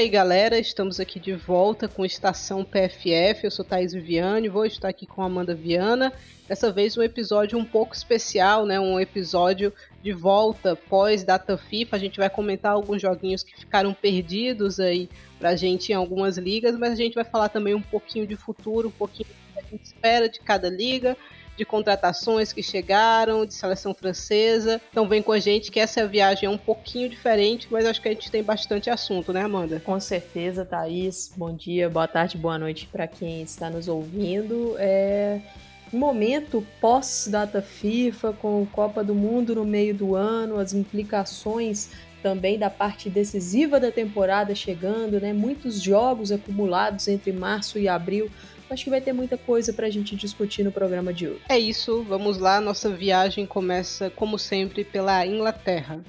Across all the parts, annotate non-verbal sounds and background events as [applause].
Aí, galera, estamos aqui de volta com Estação PFF. Eu sou Thaís Viviane, vou estar aqui com Amanda Viana. Dessa vez um episódio um pouco especial, né? Um episódio de volta pós data FIFA. A gente vai comentar alguns joguinhos que ficaram perdidos aí pra gente em algumas ligas, mas a gente vai falar também um pouquinho de futuro, um pouquinho do que a gente espera de cada liga de contratações que chegaram, de seleção francesa. Então vem com a gente que essa viagem é um pouquinho diferente, mas acho que a gente tem bastante assunto, né, Amanda? Com certeza, Thaís. Bom dia, boa tarde, boa noite para quem está nos ouvindo. É momento pós-data FIFA, com Copa do Mundo no meio do ano, as implicações também da parte decisiva da temporada chegando, né? Muitos jogos acumulados entre março e abril acho que vai ter muita coisa pra gente discutir no programa de hoje. É isso, vamos lá. Nossa viagem começa, como sempre, pela Inglaterra.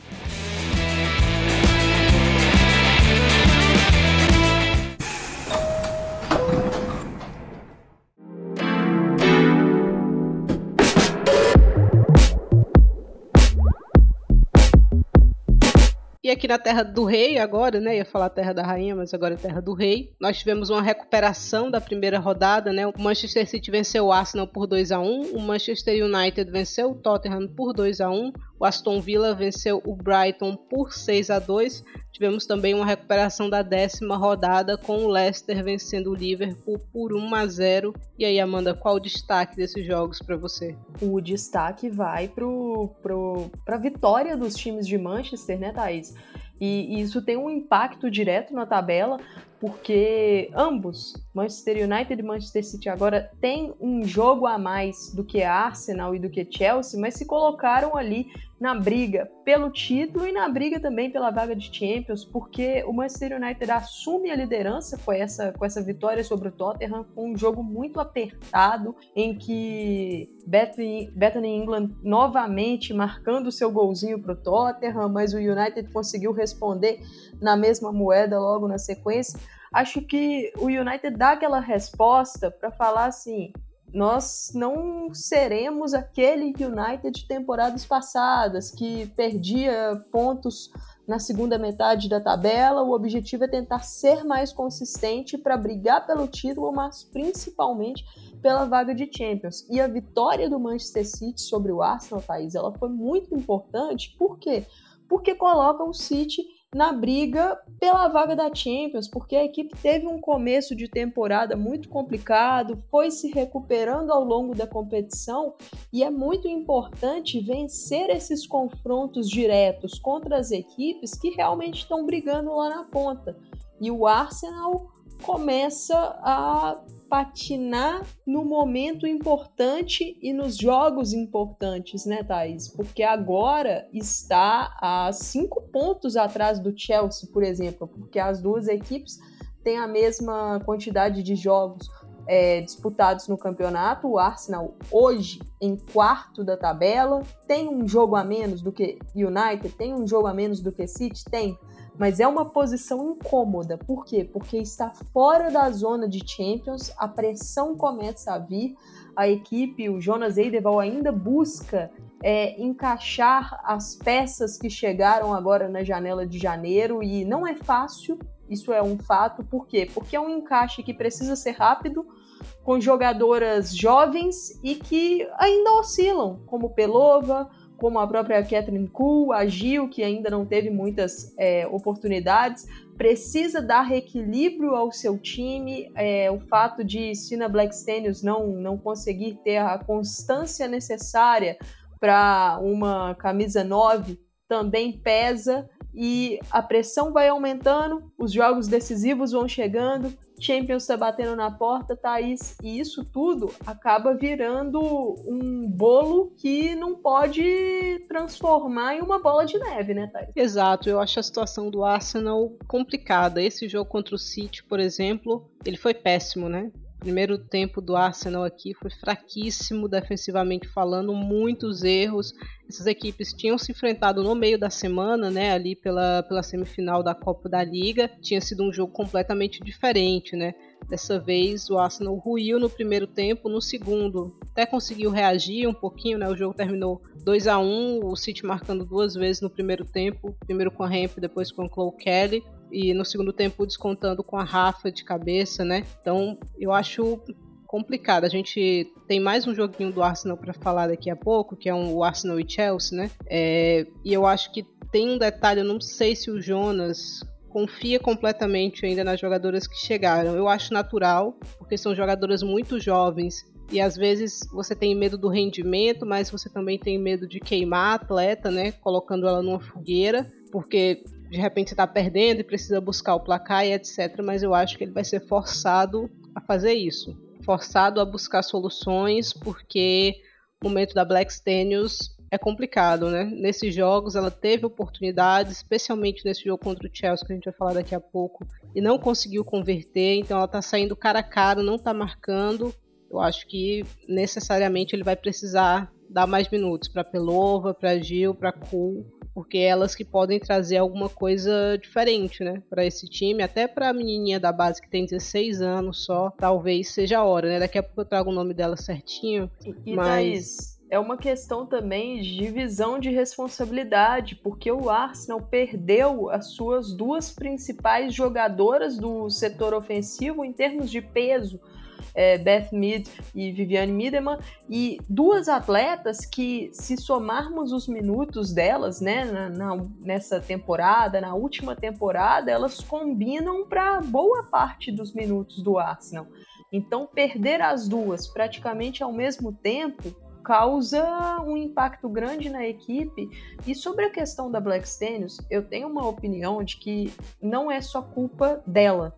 Aqui na Terra do Rei agora, né? Ia falar Terra da Rainha, mas agora é Terra do Rei. Nós tivemos uma recuperação da primeira rodada, né? O Manchester City venceu o Arsenal por 2 a 1 o Manchester United venceu o Tottenham por 2 a 1 o Aston Villa venceu o Brighton por 6 a 2. Tivemos também uma recuperação da décima rodada com o Leicester vencendo o Liverpool por 1 a 0. E aí, Amanda, qual o destaque desses jogos para você? O destaque vai para pro, a vitória dos times de Manchester, né, Thaís? E, e isso tem um impacto direto na tabela, porque ambos, Manchester United e Manchester City, agora têm um jogo a mais do que Arsenal e do que Chelsea, mas se colocaram ali na briga pelo título e na briga também pela vaga de Champions, porque o Manchester United assume a liderança com essa, com essa vitória sobre o Tottenham, com um jogo muito apertado, em que Bethany, Bethany England novamente marcando seu golzinho para o Tottenham, mas o United conseguiu responder na mesma moeda logo na sequência. Acho que o United dá aquela resposta para falar assim: nós não seremos aquele United de temporadas passadas que perdia pontos na segunda metade da tabela. O objetivo é tentar ser mais consistente para brigar pelo título, mas principalmente pela vaga de Champions. E a vitória do Manchester City sobre o Arsenal, Thaís, ela foi muito importante. Por quê? Porque coloca o City na briga pela vaga da Champions, porque a equipe teve um começo de temporada muito complicado, foi se recuperando ao longo da competição e é muito importante vencer esses confrontos diretos contra as equipes que realmente estão brigando lá na ponta. E o Arsenal começa a patinar no momento importante e nos jogos importantes, né, Thaís? Porque agora está a cinco pontos atrás do Chelsea, por exemplo, porque as duas equipes têm a mesma quantidade de jogos é, disputados no campeonato. O Arsenal hoje em quarto da tabela tem um jogo a menos do que United, tem um jogo a menos do que City, tem mas é uma posição incômoda. Por quê? Porque está fora da zona de Champions, a pressão começa a vir, a equipe, o Jonas Eideval ainda busca é, encaixar as peças que chegaram agora na janela de janeiro e não é fácil, isso é um fato. Por quê? Porque é um encaixe que precisa ser rápido, com jogadoras jovens e que ainda oscilam, como Pelova, como a própria Catherine Kuhl, a Gil, que ainda não teve muitas é, oportunidades, precisa dar equilíbrio ao seu time. É, o fato de Sina Blackstenius não, não conseguir ter a constância necessária para uma camisa 9 também pesa e a pressão vai aumentando, os jogos decisivos vão chegando, Champions está batendo na porta, Thaís, e isso tudo acaba virando um bolo que não pode transformar em uma bola de neve, né, Thaís? Exato, eu acho a situação do Arsenal complicada. Esse jogo contra o City, por exemplo, ele foi péssimo, né? Primeiro tempo do Arsenal aqui foi fraquíssimo defensivamente falando, muitos erros. Essas equipes tinham se enfrentado no meio da semana, né, ali pela, pela semifinal da Copa da Liga. Tinha sido um jogo completamente diferente, né? Dessa vez o Arsenal ruiu no primeiro tempo, no segundo até conseguiu reagir um pouquinho, né? O jogo terminou 2 a 1 o City marcando duas vezes no primeiro tempo, primeiro com a Hemp, depois com o Chloe Kelly. E no segundo tempo descontando com a Rafa de cabeça, né? Então eu acho complicado. A gente tem mais um joguinho do Arsenal para falar daqui a pouco, que é um, o Arsenal e Chelsea, né? É, e eu acho que tem um detalhe, eu não sei se o Jonas confia completamente ainda nas jogadoras que chegaram. Eu acho natural, porque são jogadoras muito jovens e às vezes você tem medo do rendimento, mas você também tem medo de queimar a atleta, né? Colocando ela numa fogueira, porque de repente está perdendo e precisa buscar o placar e etc. Mas eu acho que ele vai ser forçado a fazer isso forçado a buscar soluções, porque o momento da Black Stenius é complicado, né? Nesses jogos ela teve oportunidades, especialmente nesse jogo contra o Chelsea, que a gente vai falar daqui a pouco, e não conseguiu converter, então ela tá saindo cara a cara, não tá marcando. Eu acho que necessariamente ele vai precisar dar mais minutos para Pelova, para Gil, para Cool porque é elas que podem trazer alguma coisa diferente, né, para esse time, até para a menininha da base que tem 16 anos só, talvez seja a hora, né? Daqui a pouco eu trago o nome dela certinho, e, mas é uma questão também de divisão de responsabilidade, porque o Arsenal perdeu as suas duas principais jogadoras do setor ofensivo em termos de peso é, Beth Mead e Viviane Miedemann, e duas atletas que, se somarmos os minutos delas, né, na, na, nessa temporada, na última temporada, elas combinam para boa parte dos minutos do Arsenal. Então, perder as duas praticamente ao mesmo tempo causa um impacto grande na equipe. E sobre a questão da Black Stenius, eu tenho uma opinião de que não é só culpa dela.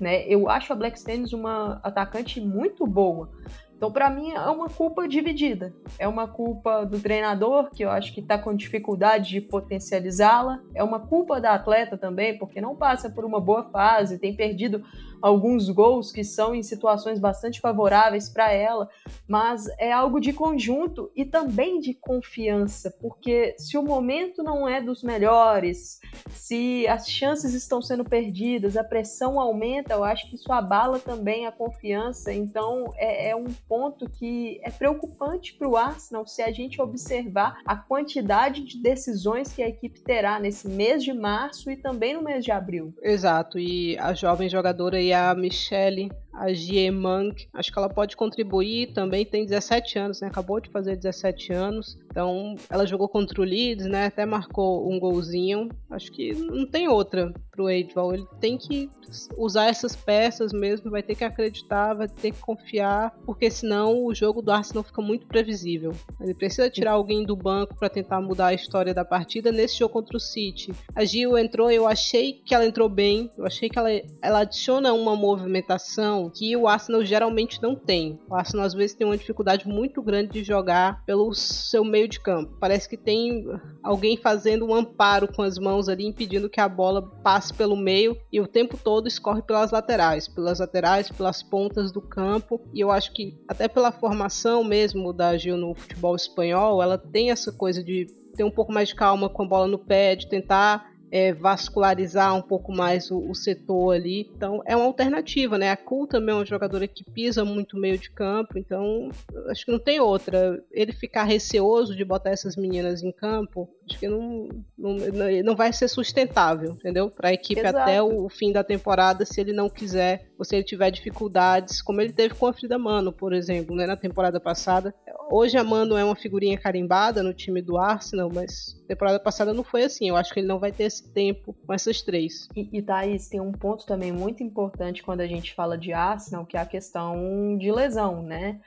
Né? Eu acho a Black Stennis uma atacante muito boa. Então, para mim, é uma culpa dividida. É uma culpa do treinador, que eu acho que está com dificuldade de potencializá-la. É uma culpa da atleta também, porque não passa por uma boa fase, tem perdido alguns gols que são em situações bastante favoráveis para ela, mas é algo de conjunto e também de confiança, porque se o momento não é dos melhores, se as chances estão sendo perdidas, a pressão aumenta, eu acho que isso abala também a confiança. Então é, é um ponto que é preocupante para o Arsenal se a gente observar a quantidade de decisões que a equipe terá nesse mês de março e também no mês de abril. Exato, e a jovem jogadora a Michelle a Jie Mang. Acho que ela pode contribuir, também tem 17 anos, né? Acabou de fazer 17 anos. Então, ela jogou contra o Leeds, né? Até marcou um golzinho. Acho que não tem outra pro Edval. Ele tem que usar essas peças mesmo, vai ter que acreditar, vai ter que confiar, porque senão o jogo do Arsenal fica muito previsível. Ele precisa tirar alguém do banco para tentar mudar a história da partida nesse jogo contra o City. A Gil entrou, eu achei que ela entrou bem, eu achei que ela, ela adiciona uma movimentação que o Arsenal geralmente não tem. O Arsenal às vezes tem uma dificuldade muito grande de jogar pelo seu meio de campo. Parece que tem alguém fazendo um amparo com as mãos ali, impedindo que a bola passe pelo meio e o tempo todo escorre pelas laterais, pelas laterais, pelas pontas do campo. E eu acho que até pela formação mesmo da Gil no futebol espanhol, ela tem essa coisa de ter um pouco mais de calma com a bola no pé, de tentar é, vascularizar um pouco mais o, o, setor ali. Então é uma alternativa, né? A Cool também é uma jogadora que pisa muito meio de campo, então acho que não tem outra. Ele ficar receoso de botar essas meninas em campo, acho que não, não, não vai ser sustentável, entendeu? Para a equipe Exato. até o, fim da temporada, se ele não quiser, ou se ele tiver dificuldades, como ele teve com a Frida Mano, por exemplo, né? Na temporada passada. Hoje a Mano é uma figurinha carimbada no time do Arsenal, mas temporada passada não foi assim. Eu acho que ele não vai ter esse tempo com essas três. E, e Thaís, tem um ponto também muito importante quando a gente fala de Arsenal, que é a questão de lesão, né?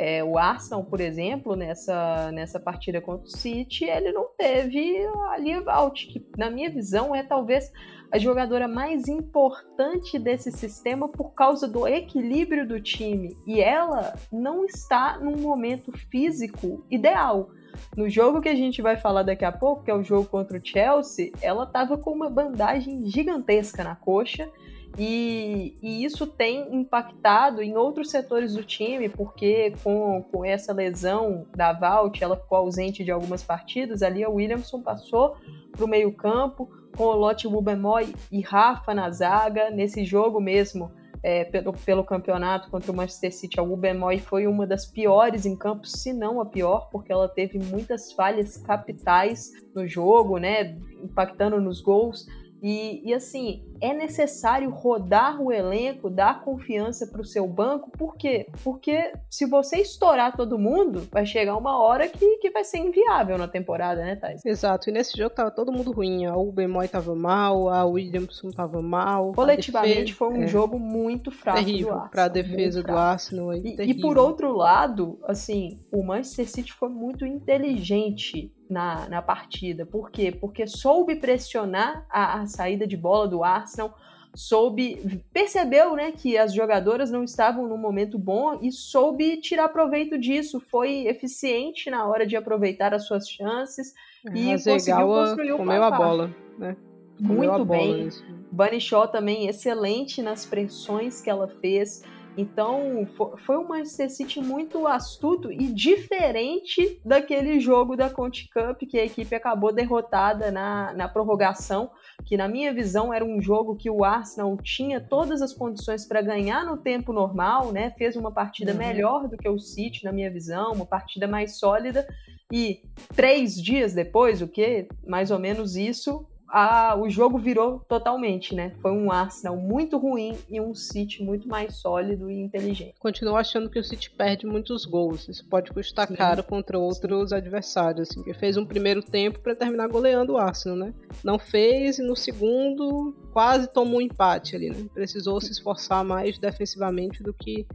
É, o Arsenal, por exemplo, nessa, nessa partida contra o City, ele não teve a Lia Valt, que na minha visão é talvez a jogadora mais importante desse sistema por causa do equilíbrio do time. E ela não está num momento físico ideal. No jogo que a gente vai falar daqui a pouco, que é o jogo contra o Chelsea, ela estava com uma bandagem gigantesca na coxa. E, e, isso tem impactado em outros setores do time, porque com, com essa lesão da Valt, ela ficou ausente de algumas partidas. Ali a Williamson passou para o meio-campo, com o Lotte Bubemoy e Rafa na zaga. Nesse jogo mesmo, é, pelo, pelo campeonato contra o Manchester City, a Ubemoy foi uma das piores em campo, se não a pior, porque ela teve muitas falhas capitais no jogo, né, impactando nos gols. E, e, assim, é necessário rodar o elenco, dar confiança para o seu banco, por quê? Porque se você estourar todo mundo, vai chegar uma hora que, que vai ser inviável na temporada, né, Thais? Exato, e nesse jogo tava todo mundo ruim. A Ubemoy tava mal, a Williamson tava mal. Coletivamente foi um é. jogo muito fraco terrível do Arsenal. Pra defesa do Arsenal. Aí, e, e por outro lado, assim, o Manchester City foi muito inteligente na, na partida. Por quê? Porque soube pressionar a, a saída de bola do Arsenal, soube percebeu né que as jogadoras não estavam num momento bom e soube tirar proveito disso. Foi eficiente na hora de aproveitar as suas chances e conseguiu construir o comeu a bola né? Comeu muito bem. Bunny Shaw também excelente nas pressões que ela fez então, foi um Manchester City muito astuto e diferente daquele jogo da Conte Cup que a equipe acabou derrotada na, na prorrogação, que na minha visão era um jogo que o Arsenal tinha todas as condições para ganhar no tempo normal, né? Fez uma partida uhum. melhor do que o City, na minha visão, uma partida mais sólida. E três dias depois, o que? Mais ou menos isso, a, o jogo virou totalmente, né? Foi um Arsenal muito ruim e um City muito mais sólido e inteligente. Continuo achando que o City perde muitos gols. Isso pode custar Sim. caro contra outros adversários. Assim, que fez um primeiro tempo para terminar goleando o Arsenal, né? Não fez e no segundo quase tomou um empate ali, né? Precisou se esforçar mais defensivamente do que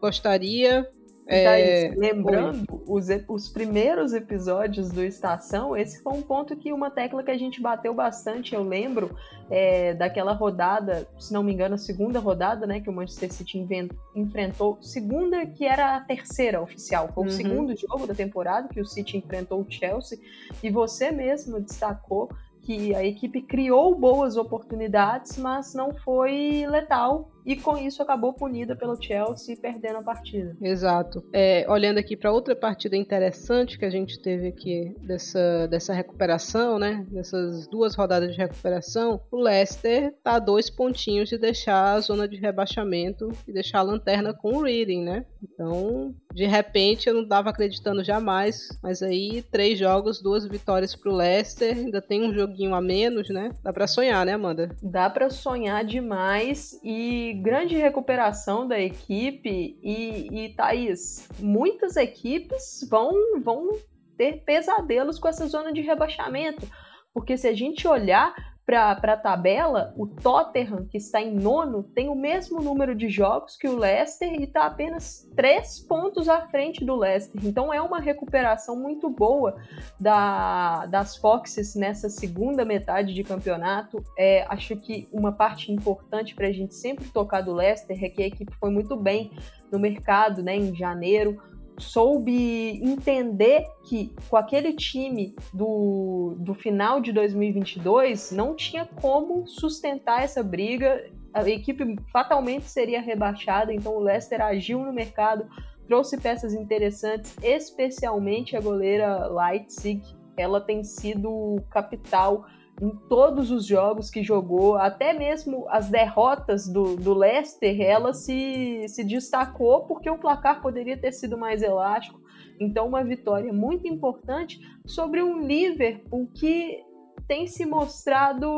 gostaria é, lembrando os, os primeiros episódios do Estação, esse foi um ponto que uma tecla que a gente bateu bastante. Eu lembro é, daquela rodada, se não me engano, a segunda rodada, né, que o Manchester City invent, enfrentou, segunda que era a terceira oficial, foi uhum. o segundo jogo da temporada que o City enfrentou o Chelsea, e você mesmo destacou que a equipe criou boas oportunidades, mas não foi letal e com isso acabou punida pelo Chelsea perdendo a partida. Exato. É, olhando aqui para outra partida interessante que a gente teve aqui dessa, dessa recuperação, né? Dessas duas rodadas de recuperação, o Leicester tá a dois pontinhos de deixar a zona de rebaixamento e deixar a lanterna com o Reading, né? Então, de repente, eu não estava acreditando jamais, mas aí três jogos, duas vitórias pro Leicester, ainda tem um joguinho a menos, né? Dá para sonhar, né, Amanda? Dá para sonhar demais e grande recuperação da equipe e, e Thaís, muitas equipes vão, vão ter pesadelos com essa zona de rebaixamento. Porque se a gente olhar para a tabela, o Tottenham, que está em nono, tem o mesmo número de jogos que o Leicester e está apenas três pontos à frente do Leicester. Então é uma recuperação muito boa da, das Foxes nessa segunda metade de campeonato. É, acho que uma parte importante para a gente sempre tocar do Leicester é que a equipe foi muito bem no mercado né, em janeiro soube entender que com aquele time do, do final de 2022 não tinha como sustentar essa briga, a equipe fatalmente seria rebaixada, então o Leicester agiu no mercado, trouxe peças interessantes, especialmente a goleira Leipzig, ela tem sido capital em todos os jogos que jogou, até mesmo as derrotas do, do Leicester, ela se, se destacou porque o placar poderia ter sido mais elástico. Então, uma vitória muito importante sobre um Liverpool que tem se mostrado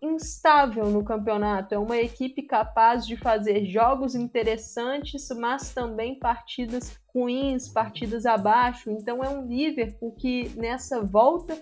instável no campeonato. É uma equipe capaz de fazer jogos interessantes, mas também partidas ruins, partidas abaixo. Então, é um Liverpool que nessa volta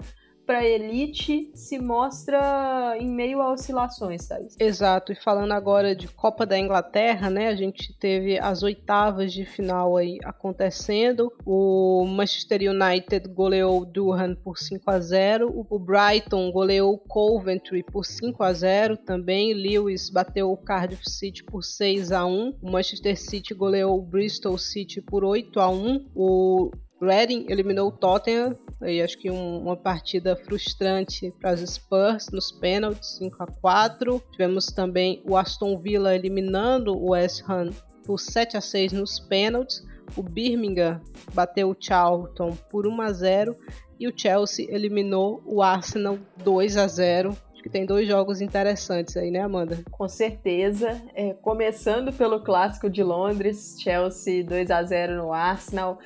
para elite se mostra em meio a oscilações, Thais. Exato. E falando agora de Copa da Inglaterra, né? A gente teve as oitavas de final aí acontecendo. O Manchester United goleou Durham por 5 a 0. O Brighton goleou Coventry por 5 a 0 também. Lewis bateu o Cardiff City por 6 a 1. O Manchester City goleou o Bristol City por 8 a 1. O Reading eliminou o Tottenham, e acho que um, uma partida frustrante para as Spurs nos pênaltis, 5 a 4. Tivemos também o Aston Villa eliminando o West Ham por 7 a 6 nos pênaltis. O Birmingham bateu o Charlton por 1 a 0 e o Chelsea eliminou o Arsenal 2 a 0 Acho que tem dois jogos interessantes aí, né, Amanda? Com certeza. É, começando pelo clássico de Londres, Chelsea 2 a 0 no Arsenal.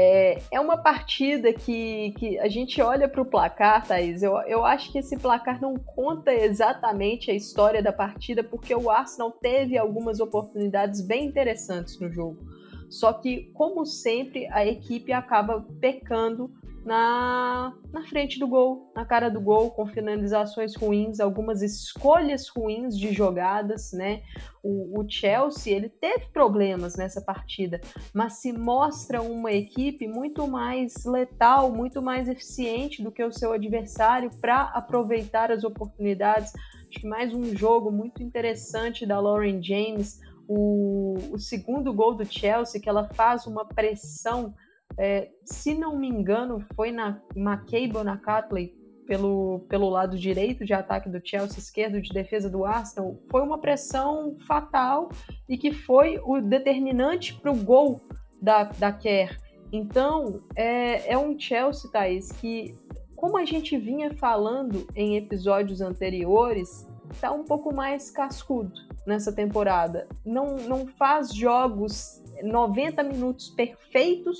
É, é uma partida que, que a gente olha para o placar, Thaís. Eu, eu acho que esse placar não conta exatamente a história da partida, porque o Arsenal teve algumas oportunidades bem interessantes no jogo. Só que, como sempre, a equipe acaba pecando na, na frente do gol, na cara do gol, com finalizações ruins, algumas escolhas ruins de jogadas, né? O, o, Chelsea ele teve problemas nessa partida, mas se mostra uma equipe muito mais letal, muito mais eficiente do que o seu adversário para aproveitar as oportunidades. Acho que mais um jogo muito interessante da Lauren James. O, o segundo gol do Chelsea, que ela faz uma pressão é, se não me engano, foi na McCabe ou na Catley, pelo, pelo lado direito de ataque do Chelsea, esquerdo de defesa do Arsenal, foi uma pressão fatal e que foi o determinante para o gol da, da Kerr. Então, é, é um Chelsea, Thaís, que, como a gente vinha falando em episódios anteriores, está um pouco mais cascudo nessa temporada. Não, não faz jogos 90 minutos perfeitos,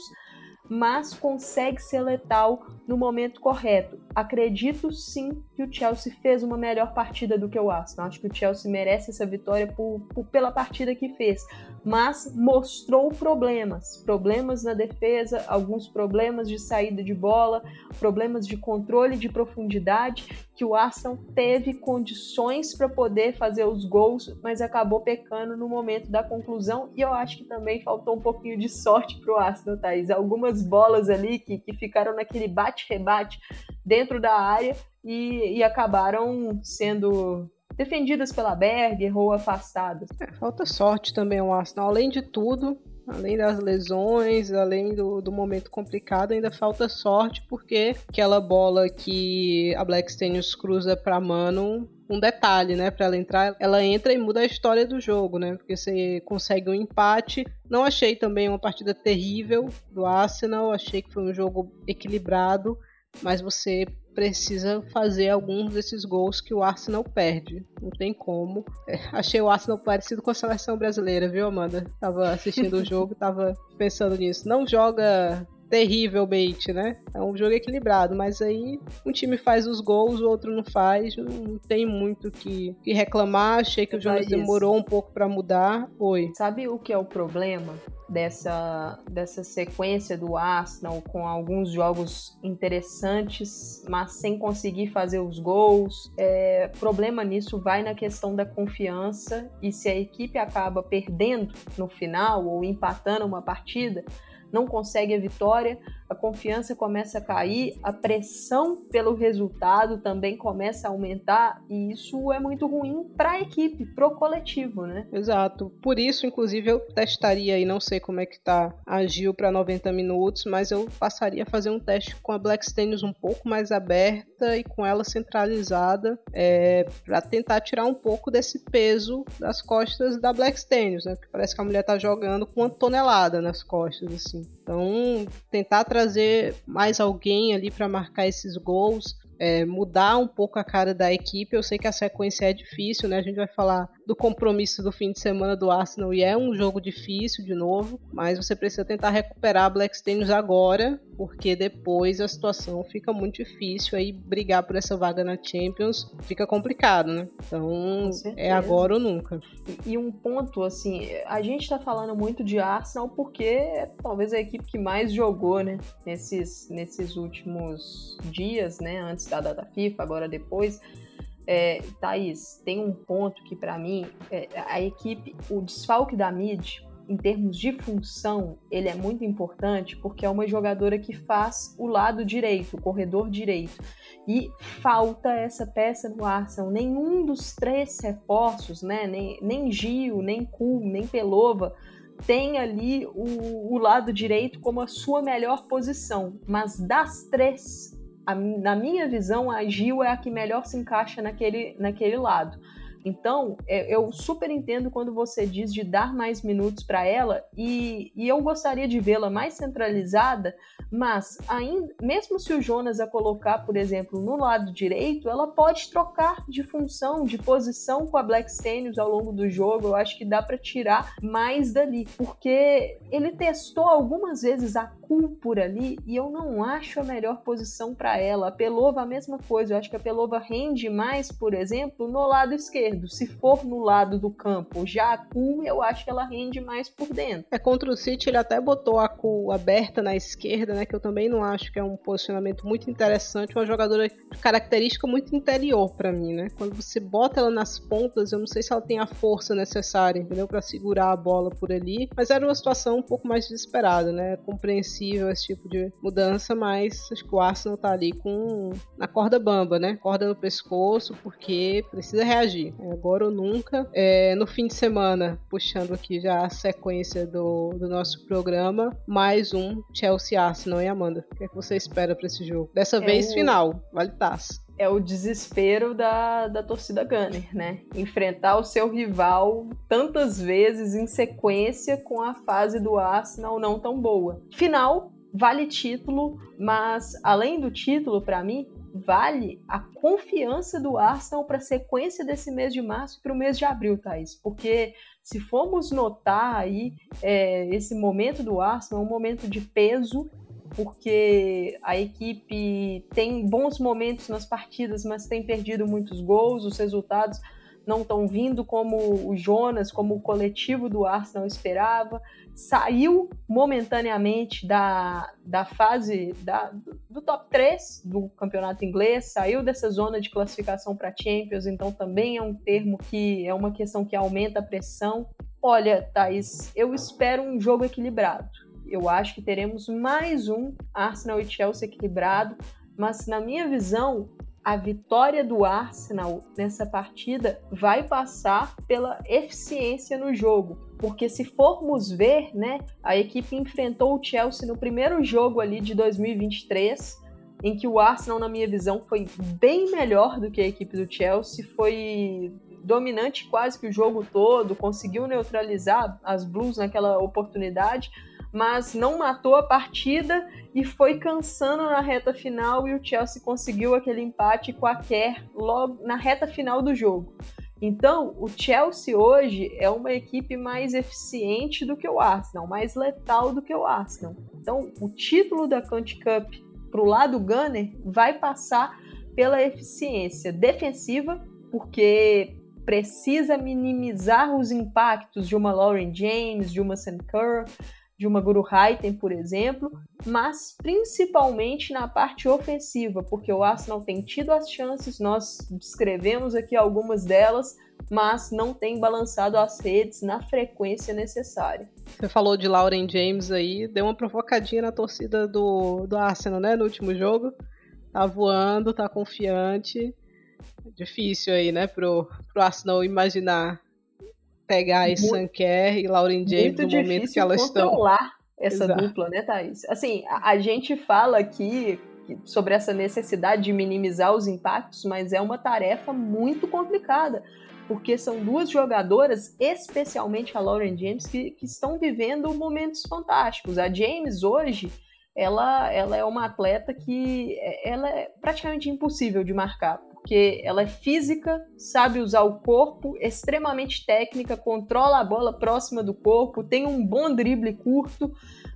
mas consegue ser letal no momento correto. Acredito sim que o Chelsea fez uma melhor partida do que o Arsenal. Acho que o Chelsea merece essa vitória por, por, pela partida que fez, mas mostrou problemas, problemas na defesa, alguns problemas de saída de bola, problemas de controle de profundidade que o Arsenal teve condições para poder fazer os gols, mas acabou pecando no momento da conclusão. E eu acho que também faltou um pouquinho de sorte para o Arsenal, Thaís. Algumas bolas ali que, que ficaram naquele bate-rebate dentro da área e, e acabaram sendo defendidas pela Berger ou afastadas. É, falta sorte também o Arsenal. Além de tudo, além das lesões, além do, do momento complicado, ainda falta sorte, porque aquela bola que a Blackstenius cruza para Mano um detalhe, né, para ela entrar, ela entra e muda a história do jogo, né? Porque você consegue um empate. Não achei também uma partida terrível do Arsenal, achei que foi um jogo equilibrado, mas você precisa fazer alguns desses gols que o Arsenal perde. Não tem como. É, achei o Arsenal parecido com a seleção brasileira, viu, Amanda? Tava assistindo o [laughs] jogo, tava pensando nisso. Não joga terrivelmente, né? É um jogo equilibrado, mas aí um time faz os gols, o outro não faz, não tem muito que, que reclamar. Achei que o Jonas demorou um pouco para mudar. Oi. Sabe o que é o problema dessa, dessa sequência do Arsenal com alguns jogos interessantes, mas sem conseguir fazer os gols? É, problema nisso vai na questão da confiança e se a equipe acaba perdendo no final ou empatando uma partida, não consegue a vitória, a confiança começa a cair, a pressão pelo resultado também começa a aumentar e isso é muito ruim para a equipe, pro coletivo, né? Exato. Por isso, inclusive, eu testaria e não sei como é que tá a Gil para 90 minutos, mas eu passaria a fazer um teste com a Black Stenius um pouco mais aberta e com ela centralizada é, para tentar tirar um pouco desse peso das costas da Black Stenius, né? Parece que a mulher tá jogando com uma tonelada nas costas, assim. Então, tentar trazer mais alguém ali para marcar esses gols, é, mudar um pouco a cara da equipe. Eu sei que a sequência é difícil, né? A gente vai falar do compromisso do fim de semana do Arsenal e é um jogo difícil de novo, mas você precisa tentar recuperar a Black Stenius agora, porque depois a situação fica muito difícil aí brigar por essa vaga na Champions fica complicado, né? Então é agora ou nunca. E, e um ponto assim, a gente tá falando muito de Arsenal porque é talvez a equipe que mais jogou, né, nesses nesses últimos dias, né, antes da data FIFA, agora depois é, Thaís, tem um ponto que para mim é, a equipe, o desfalque da mid, em termos de função, ele é muito importante porque é uma jogadora que faz o lado direito, o corredor direito. E falta essa peça no Arsenal. Nenhum dos três reforços, né? Nem, nem Gil, nem Kuhl, nem Pelova, tem ali o, o lado direito como a sua melhor posição. Mas das três, a, na minha visão, a Gil é a que melhor se encaixa naquele, naquele lado. Então, é, eu super entendo quando você diz de dar mais minutos para ela e, e, eu gostaria de vê-la mais centralizada, mas ainda, mesmo se o Jonas a colocar, por exemplo, no lado direito, ela pode trocar de função, de posição com a Black Stenius ao longo do jogo. Eu acho que dá para tirar mais dali, porque ele testou algumas vezes a recuo por ali e eu não acho a melhor posição para ela. A Pelova, a mesma coisa. Eu acho que a Pelova rende mais, por exemplo, no lado esquerdo. Se for no lado do campo, já a Ku, eu acho que ela rende mais por dentro. É, contra o City ele até botou a Ku aberta na esquerda, né? Que eu também não acho que é um posicionamento muito interessante. Uma jogadora de característica muito interior para mim, né? Quando você bota ela nas pontas, eu não sei se ela tem a força necessária, entendeu? para segurar a bola por ali. Mas era uma situação um pouco mais desesperada, né? É compreensível esse tipo de mudança, mas acho que o Arsenal tá ali com na corda bamba, né? Corda no pescoço, porque precisa reagir. É agora ou nunca. É, no fim de semana, puxando aqui já a sequência do, do nosso programa, mais um Chelsea Arsenal, hein, Amanda? O que, é que você espera para esse jogo? Dessa é vez, o... final, vale taça é o desespero da, da torcida Gunner, né? Enfrentar o seu rival tantas vezes em sequência com a fase do Arsenal não tão boa. Final, vale título, mas além do título, para mim, vale a confiança do Arsenal para a sequência desse mês de março para o mês de abril, Thaís. Porque se formos notar aí, é, esse momento do Arsenal é um momento de peso porque a equipe tem bons momentos nas partidas, mas tem perdido muitos gols, os resultados não estão vindo como o Jonas, como o coletivo do Arsenal esperava. Saiu momentaneamente da, da fase da, do top 3 do campeonato inglês, saiu dessa zona de classificação para Champions, então também é um termo que é uma questão que aumenta a pressão. Olha, Thaís, eu espero um jogo equilibrado eu acho que teremos mais um Arsenal e Chelsea equilibrado, mas na minha visão, a vitória do Arsenal nessa partida vai passar pela eficiência no jogo. Porque se formos ver, né, a equipe enfrentou o Chelsea no primeiro jogo ali de 2023, em que o Arsenal, na minha visão, foi bem melhor do que a equipe do Chelsea, foi dominante quase que o jogo todo, conseguiu neutralizar as Blues naquela oportunidade, mas não matou a partida e foi cansando na reta final e o Chelsea conseguiu aquele empate com a Kerr logo na reta final do jogo. Então, o Chelsea hoje é uma equipe mais eficiente do que o Arsenal, mais letal do que o Arsenal. Então, o título da Conti Cup para o lado Gunner vai passar pela eficiência defensiva, porque precisa minimizar os impactos de uma Lauren James, de uma Sam Kerr, de uma Guru Haiten, por exemplo, mas principalmente na parte ofensiva, porque o Arsenal tem tido as chances, nós descrevemos aqui algumas delas, mas não tem balançado as redes na frequência necessária. Você falou de Lauren James aí, deu uma provocadinha na torcida do, do Arsenal, né, no último jogo. Tá voando, tá confiante. Difícil aí, né, pro, pro Arsenal imaginar pegar muito, Sanquer e Lauren James no momento que elas estão. controlar essa Exato. dupla, né, Thaís? Assim, a, a gente fala aqui sobre essa necessidade de minimizar os impactos, mas é uma tarefa muito complicada, porque são duas jogadoras, especialmente a Lauren James, que, que estão vivendo momentos fantásticos. A James hoje, ela, ela é uma atleta que é, ela é praticamente impossível de marcar, porque ela é física, sabe usar o corpo, extremamente técnica, controla a bola próxima do corpo, tem um bom drible curto,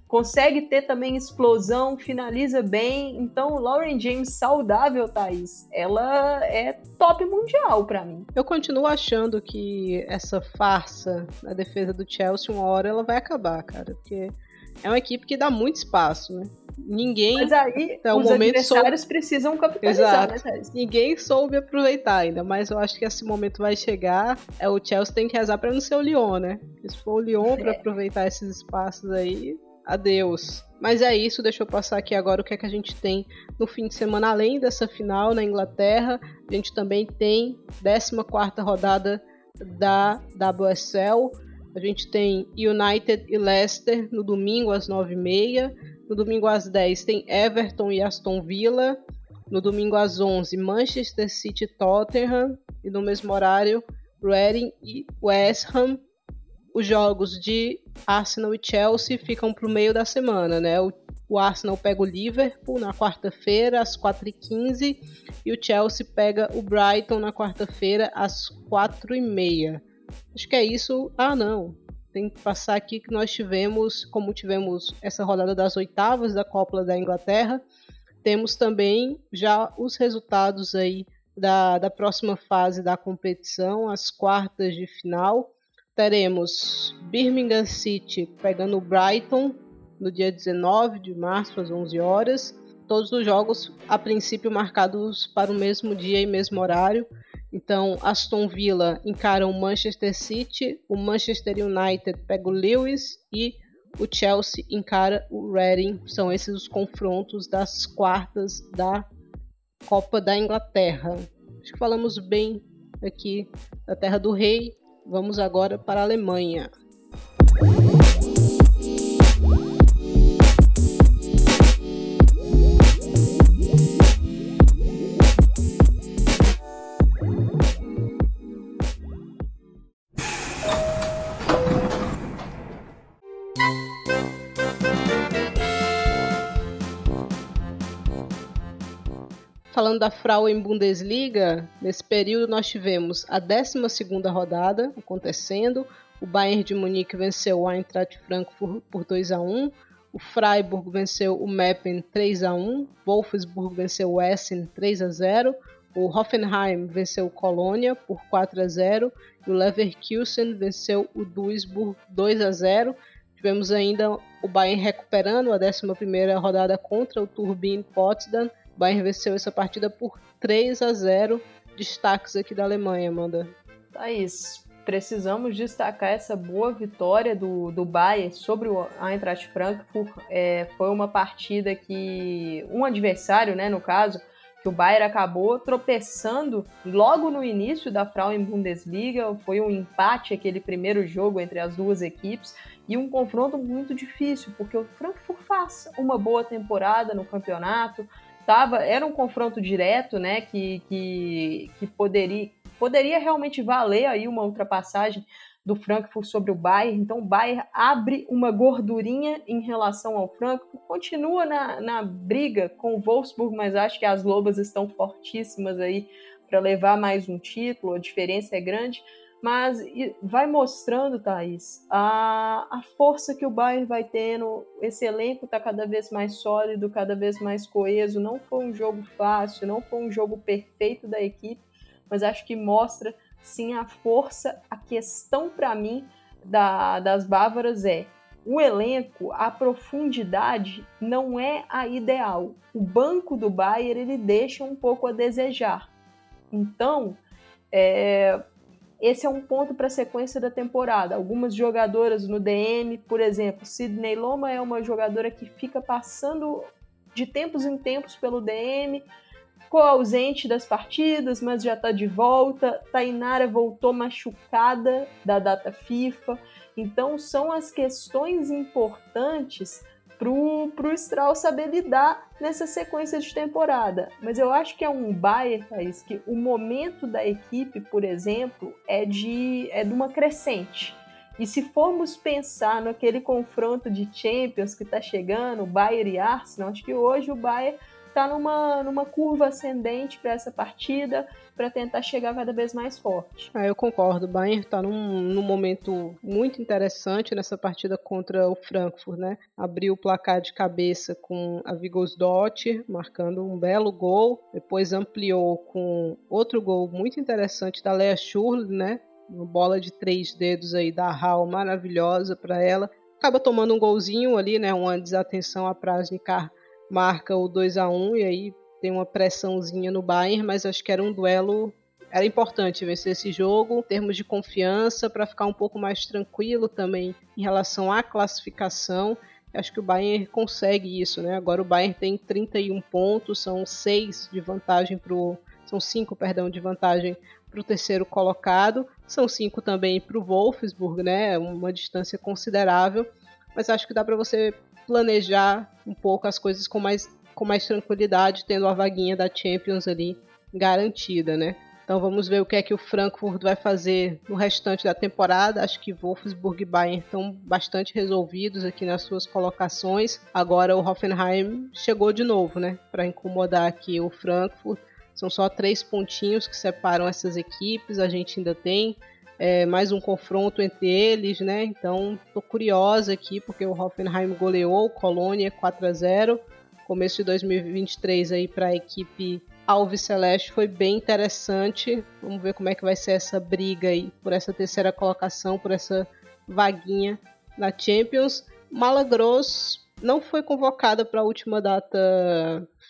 consegue ter também explosão, finaliza bem. Então, Lauren James saudável, Thaís, ela é top mundial para mim. Eu continuo achando que essa farsa na defesa do Chelsea, uma hora ela vai acabar, cara, porque é uma equipe que dá muito espaço, né? Ninguém. Mas aí até os momento adversários soube... precisam capitalizar, Exato. né, Ninguém soube aproveitar ainda, mas eu acho que esse momento vai chegar. É, o Chelsea tem que rezar para não ser o Lyon, né? Se for o Lyon é. para aproveitar esses espaços aí, adeus. Mas é isso, deixa eu passar aqui agora o que é que a gente tem no fim de semana, além dessa final na Inglaterra. A gente também tem 14 rodada da WSL. A gente tem United e Leicester no domingo às 9h30. No domingo às 10 tem Everton e Aston Villa. No domingo às 11 Manchester City Tottenham. E no mesmo horário Reading e West Ham. Os jogos de Arsenal e Chelsea ficam para o meio da semana, né? O, o Arsenal pega o Liverpool na quarta-feira às 4h15 e o Chelsea pega o Brighton na quarta-feira às 4h30. Acho que é isso. Ah, não. Tem que passar aqui que nós tivemos, como tivemos essa rodada das oitavas da Copa da Inglaterra, temos também já os resultados aí da, da próxima fase da competição, as quartas de final. Teremos Birmingham City pegando o Brighton no dia 19 de março às 11 horas. Todos os jogos, a princípio, marcados para o mesmo dia e mesmo horário. Então, Aston Villa encara o Manchester City, o Manchester United pega o Lewis e o Chelsea encara o Reading. São esses os confrontos das quartas da Copa da Inglaterra. Acho que falamos bem aqui da Terra do Rei. Vamos agora para a Alemanha. Falando da Frauen Bundesliga, nesse período nós tivemos a 12ª rodada acontecendo. O Bayern de Munique venceu o Eintracht Frankfurt por 2 a 1. O Freiburg venceu o Meppen 3 a 1. Wolfsburg venceu o Essen 3 a 0. O Hoffenheim venceu o Colônia por 4 a 0 e o Leverkusen venceu o Duisburg 2 a 0. Tivemos ainda o Bayern recuperando a 11ª rodada contra o Turbine Potsdam Bayern venceu essa partida por 3 a 0. Destaques aqui da Alemanha, Amanda. Thaís, precisamos destacar essa boa vitória do, do Bayern sobre o Eintracht Frankfurt. É, foi uma partida que um adversário, né, no caso, que o Bayern acabou tropeçando logo no início da Frauen Bundesliga. Foi um empate aquele primeiro jogo entre as duas equipes e um confronto muito difícil, porque o Frankfurt faz uma boa temporada no campeonato, tava, era um confronto direto, né, que, que, que poderia, poderia realmente valer aí uma ultrapassagem do Frankfurt sobre o Bayern. Então o Bayern abre uma gordurinha em relação ao Frankfurt, continua na, na briga com o Wolfsburg, mas acho que as Lobas estão fortíssimas aí para levar mais um título, a diferença é grande mas vai mostrando, Thaís, a, a força que o Bayern vai tendo. Esse elenco está cada vez mais sólido, cada vez mais coeso. Não foi um jogo fácil, não foi um jogo perfeito da equipe, mas acho que mostra sim a força. A questão para mim da, das bávaras é o elenco, a profundidade não é a ideal. O banco do Bayern ele deixa um pouco a desejar. Então, é, esse é um ponto para a sequência da temporada. Algumas jogadoras no DM, por exemplo, Sidney Loma é uma jogadora que fica passando de tempos em tempos pelo DM, ficou ausente das partidas, mas já está de volta. Tainara voltou machucada da data FIFA. Então, são as questões importantes para o Strauss saber lidar nessa sequência de temporada. Mas eu acho que é um Bayern, Thaís, que o momento da equipe, por exemplo, é de, é de uma crescente. E se formos pensar naquele confronto de Champions que está chegando, Bayern e Arsenal, acho que hoje o Bayern está numa, numa curva ascendente para essa partida, para tentar chegar cada vez mais forte. Ah, eu concordo. O Bayern está num, num momento muito interessante nessa partida contra o Frankfurt, né? Abriu o placar de cabeça com a Vigosdottir, marcando um belo gol. Depois ampliou com outro gol muito interessante da Lea Schurl, né? Uma bola de três dedos aí da Hal maravilhosa para ela. Acaba tomando um golzinho ali, né? Uma desatenção a Prasnikar marca o 2 a 1 e aí tem uma pressãozinha no Bayern, mas acho que era um duelo era importante vencer esse jogo em termos de confiança para ficar um pouco mais tranquilo também em relação à classificação. Acho que o Bayern consegue isso, né? Agora o Bayern tem 31 pontos, são 6 de vantagem pro são 5, perdão, de vantagem para o terceiro colocado, são 5 também para o Wolfsburg, né? Uma distância considerável, mas acho que dá para você planejar um pouco as coisas com mais, com mais tranquilidade, tendo a vaguinha da Champions ali garantida, né? Então vamos ver o que é que o Frankfurt vai fazer no restante da temporada. Acho que Wolfsburg e Bayern estão bastante resolvidos aqui nas suas colocações. Agora o Hoffenheim chegou de novo, né? Para incomodar aqui o Frankfurt. São só três pontinhos que separam essas equipes. A gente ainda tem é, mais um confronto entre eles, né? Então, tô curiosa aqui, porque o Hoffenheim goleou o Colônia 4 a 0 Começo de 2023 aí para a equipe Alves Celeste foi bem interessante. Vamos ver como é que vai ser essa briga aí por essa terceira colocação, por essa vaguinha na Champions. Malagros não foi convocada para a última data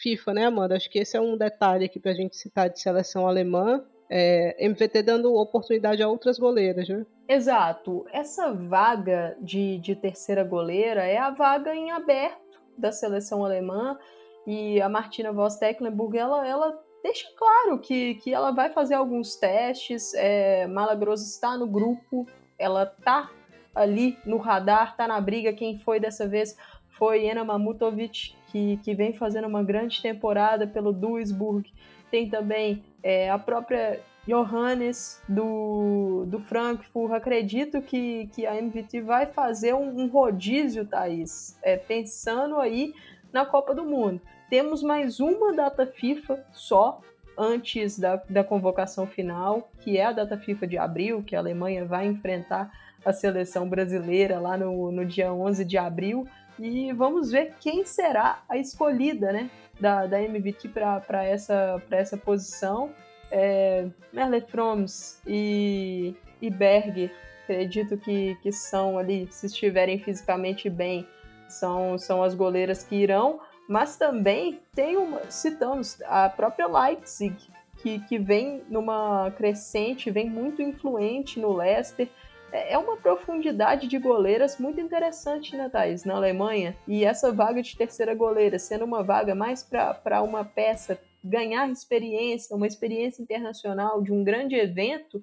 FIFA, né, Amanda? Acho que esse é um detalhe aqui para a gente citar de seleção alemã é, MVT dando oportunidade a outras goleiras, né? Exato. Essa vaga de, de terceira goleira é a vaga em aberto da seleção alemã. E a Martina Voss Tecklenburg, ela, ela deixa claro que, que ela vai fazer alguns testes, é, Malagros está no grupo, ela tá ali no radar, tá na briga, quem foi dessa vez foi Ena Mamutovic, que, que vem fazendo uma grande temporada pelo Duisburg, tem também é, a própria Johannes do, do Frankfurt. Acredito que, que a MVT vai fazer um, um rodízio, Thaís, é, pensando aí na Copa do Mundo. Temos mais uma data FIFA só antes da, da convocação final, que é a data FIFA de abril, que a Alemanha vai enfrentar a seleção brasileira lá no, no dia 11 de abril. E vamos ver quem será a escolhida, né? da, da MVT para essa, essa posição. É, Merle Froms e, e Berger, acredito que, que são ali, se estiverem fisicamente bem, são, são as goleiras que irão. Mas também tem uma, citamos a própria Leipzig, que, que vem numa crescente, vem muito influente no Leicester é, uma profundidade de goleiras muito interessante, né, Thais, na Alemanha. E essa vaga de terceira goleira sendo uma vaga mais para uma peça ganhar experiência, uma experiência internacional de um grande evento,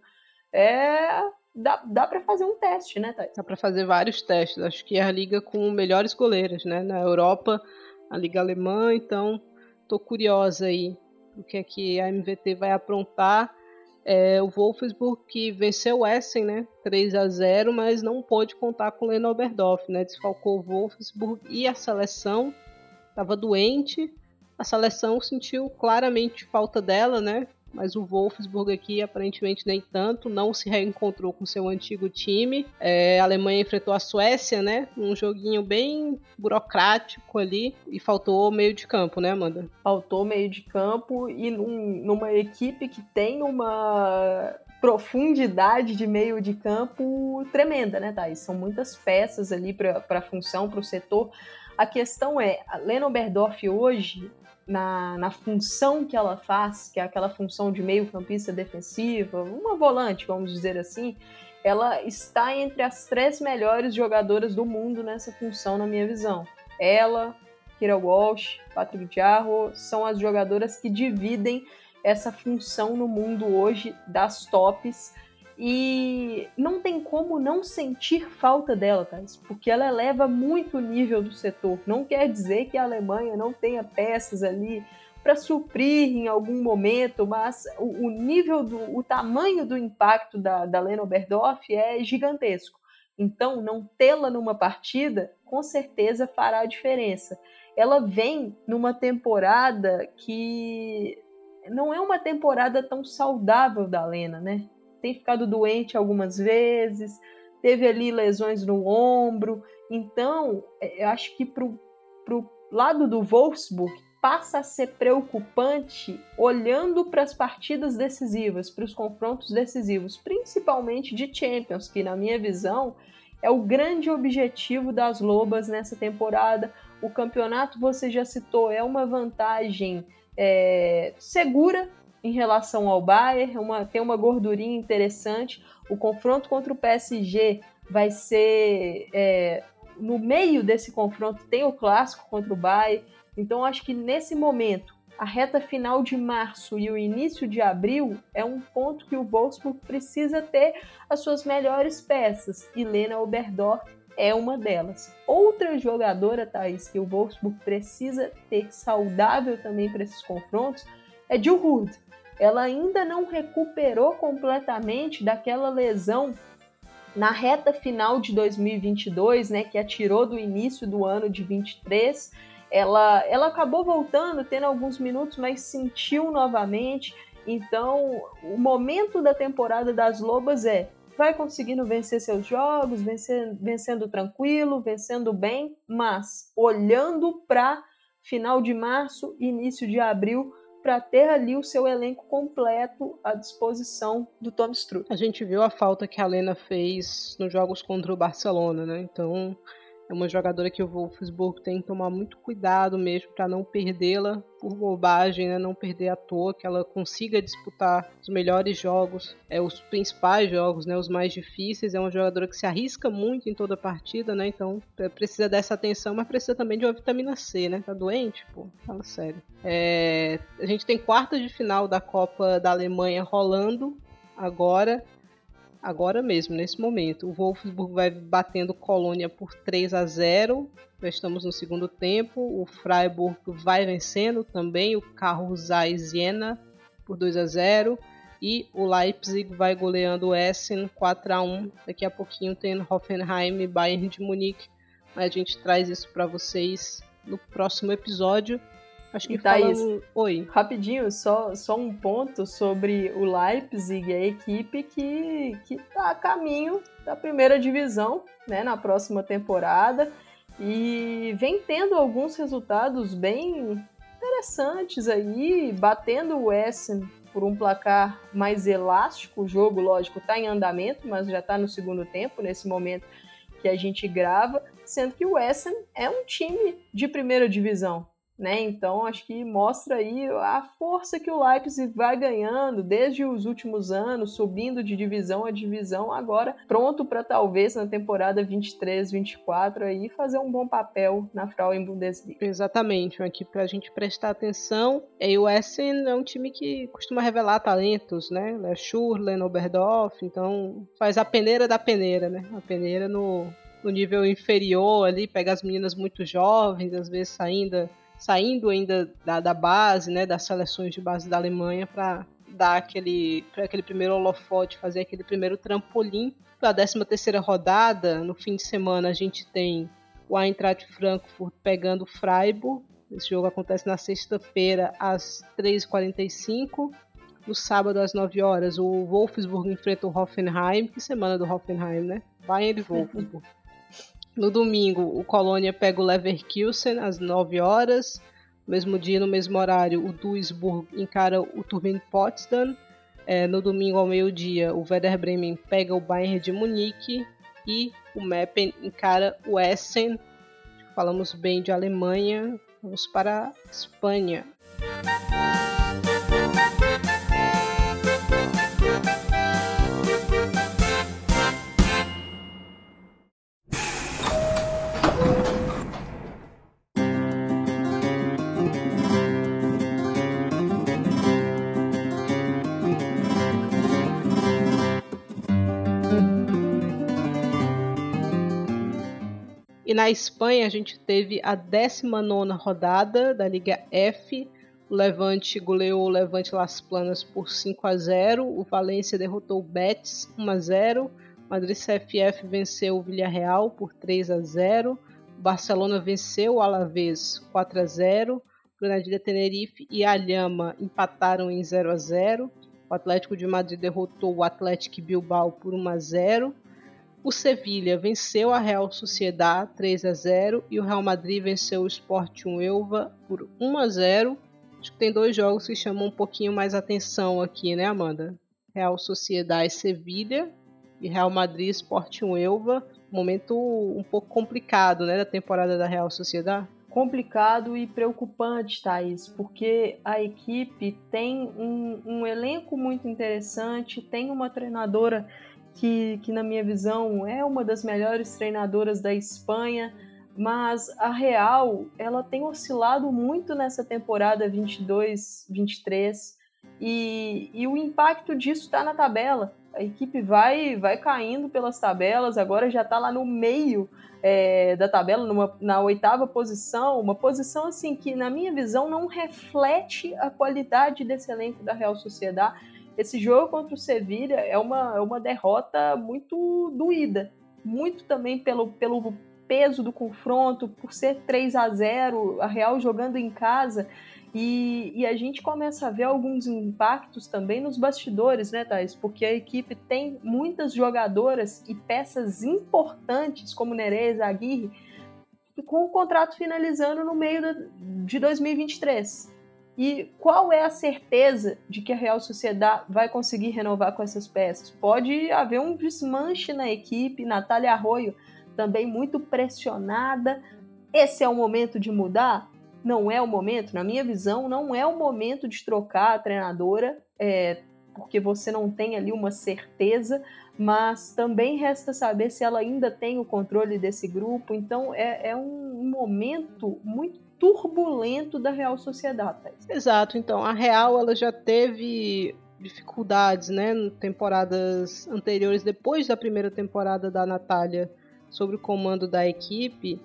é dá, dá para fazer um teste, né, Thais? Dá para fazer vários testes. Acho que é a liga com melhores goleiras, né? Na Europa, a liga alemã, então tô curiosa aí o que é que a MVT vai aprontar é, o Wolfsburg que venceu o Essen, né, 3 a 0, mas não pôde contar com o Leno Oberdorf, né, desfalcou o Wolfsburg e a seleção estava doente. A seleção sentiu claramente falta dela, né? Mas o Wolfsburg aqui aparentemente nem tanto, não se reencontrou com seu antigo time. É, a Alemanha enfrentou a Suécia, né? Um joguinho bem burocrático ali e faltou meio de campo, né, Amanda? Faltou meio de campo e num, numa equipe que tem uma profundidade de meio de campo tremenda, né, Thais? São muitas peças ali para a função, para o setor. A questão é, Leno Berdorf hoje na, na função que ela faz, que é aquela função de meio-campista defensiva, uma volante, vamos dizer assim, ela está entre as três melhores jogadoras do mundo nessa função, na minha visão. Ela, Kira Walsh, Patrick Jarro são as jogadoras que dividem essa função no mundo hoje das tops e não tem como não sentir falta dela, Thais, porque ela eleva muito o nível do setor. Não quer dizer que a Alemanha não tenha peças ali para suprir em algum momento, mas o, o, nível do, o tamanho do impacto da, da Lena Oberdorf é gigantesco. Então, não tê-la numa partida, com certeza fará a diferença. Ela vem numa temporada que não é uma temporada tão saudável da Lena, né? Tem ficado doente algumas vezes, teve ali lesões no ombro. Então, é, eu acho que para o lado do Wolfsburg passa a ser preocupante olhando para as partidas decisivas, para os confrontos decisivos, principalmente de Champions, que na minha visão é o grande objetivo das Lobas nessa temporada. O campeonato, você já citou, é uma vantagem é, segura em relação ao Bayern, uma, tem uma gordurinha interessante. O confronto contra o PSG vai ser é, no meio desse confronto tem o clássico contra o Bayern. Então acho que nesse momento a reta final de março e o início de abril é um ponto que o Wolfsburg precisa ter as suas melhores peças e Lena Oberdorf é uma delas. Outra jogadora, Thaís, que o Wolfsburg precisa ter saudável também para esses confrontos é Jill ela ainda não recuperou completamente daquela lesão na reta final de 2022, né, que atirou do início do ano de 23. Ela, ela acabou voltando, tendo alguns minutos, mas sentiu novamente. Então, o momento da temporada das Lobas é vai conseguindo vencer seus jogos, vencendo, vencendo tranquilo, vencendo bem, mas olhando para final de março, início de abril, para ter ali o seu elenco completo à disposição do Tom Struth. A gente viu a falta que a Lena fez nos jogos contra o Barcelona, né? Então é uma jogadora que o Wolfsburg tem que tomar muito cuidado mesmo para não perdê-la por bobagem, né? não perder à toa, que ela consiga disputar os melhores jogos, é, os principais jogos, né? os mais difíceis. É uma jogadora que se arrisca muito em toda a partida, né? então precisa dessa atenção, mas precisa também de uma vitamina C. Né? Tá doente? Pô, fala sério. É, a gente tem quarta de final da Copa da Alemanha rolando agora agora mesmo, nesse momento. O Wolfsburg vai batendo Colônia por 3 a 0. Já estamos no segundo tempo. O Freiburg vai vencendo também o Karussai Siena por 2 a 0 e o Leipzig vai goleando o Essen 4 a 1. Daqui a pouquinho tem Hoffenheim e Bayern de Munique. Mas a gente traz isso para vocês no próximo episódio. Acho que Thaís, falando... Oi. Rapidinho, só, só um ponto sobre o Leipzig, a equipe que, que tá a caminho da primeira divisão, né, na próxima temporada. E vem tendo alguns resultados bem interessantes aí, batendo o Essen por um placar mais elástico. O jogo, lógico, está em andamento, mas já está no segundo tempo, nesse momento que a gente grava, sendo que o Essen é um time de primeira divisão né? Então acho que mostra aí a força que o Leipzig vai ganhando desde os últimos anos, subindo de divisão a divisão, agora pronto para talvez na temporada 23-24 aí fazer um bom papel na Frauen Bundesliga. Exatamente, aqui para a gente prestar atenção. E o Essen é um time que costuma revelar talentos, né? Le Schurlen, Oberdorf, então faz a peneira da peneira, né? A peneira no no nível inferior ali, pega as meninas muito jovens, às vezes saindo saindo ainda da, da base, né, das seleções de base da Alemanha para dar aquele, aquele primeiro holofote, fazer aquele primeiro trampolim para a 13 terceira rodada. No fim de semana a gente tem o Eintracht Frankfurt pegando o Freiburg. Esse jogo acontece na sexta-feira às 3h45. No sábado às 9 horas o Wolfsburg enfrenta o Hoffenheim. Que semana do Hoffenheim, né? Bayern e Wolfsburg. No domingo, o Colônia pega o Leverkusen às 9 horas. No mesmo dia, no mesmo horário, o Duisburg encara o Turbine Potsdam. É, no domingo, ao meio-dia, o Werder Bremen pega o Bayern de Munique. E o Meppen encara o Essen. Falamos bem de Alemanha. Vamos para a Espanha. E na Espanha a gente teve a 19 rodada da Liga F. O Levante goleou o Levante Las Planas por 5 a 0. O Valência derrotou o Betis 1 a 0. O Madrid CFF venceu o Villarreal por 3 a 0. O Barcelona venceu o Alavés 4 a 0. O Granadilha Tenerife e a Lhama empataram em 0 a 0. O Atlético de Madrid derrotou o Atlético Bilbao por 1 a 0. O Sevilha venceu a Real Sociedad 3 a 0 e o Real Madrid venceu o Sporting Elva por 1 a 0. Acho que tem dois jogos que chamam um pouquinho mais atenção aqui, né, Amanda? Real Sociedad e Sevilha e Real Madrid Sporting Elva. Momento um pouco complicado, né, da temporada da Real Sociedad. Complicado e preocupante, Thaís, porque a equipe tem um, um elenco muito interessante, tem uma treinadora que, que na minha visão é uma das melhores treinadoras da Espanha, mas a Real ela tem oscilado muito nessa temporada 22-23 e, e o impacto disso está na tabela. A equipe vai vai caindo pelas tabelas, agora já está lá no meio é, da tabela, numa, na oitava posição, uma posição assim que, na minha visão, não reflete a qualidade desse elenco da Real Sociedade esse jogo contra o Sevilha é uma, é uma derrota muito doída, muito também pelo, pelo peso do confronto, por ser 3 a 0 a Real jogando em casa. E, e, a gente começa a ver alguns impactos também nos bastidores, né, Thais? Porque a equipe tem muitas jogadoras e peças importantes, como Nereza, Aguirre, com o contrato finalizando no meio de 2023. E qual é a certeza de que a Real Sociedade vai conseguir renovar com essas peças? Pode haver um desmanche na equipe, Natália Arroio também muito pressionada. Esse é o momento de mudar? Não é o momento, na minha visão, não é o momento de trocar a treinadora, é, porque você não tem ali uma certeza, mas também resta saber se ela ainda tem o controle desse grupo. Então é, é um momento muito turbulento da Real Sociedade. Exato, então a Real ela já teve dificuldades, né, em temporadas anteriores, depois da primeira temporada da Natália sobre o comando da equipe,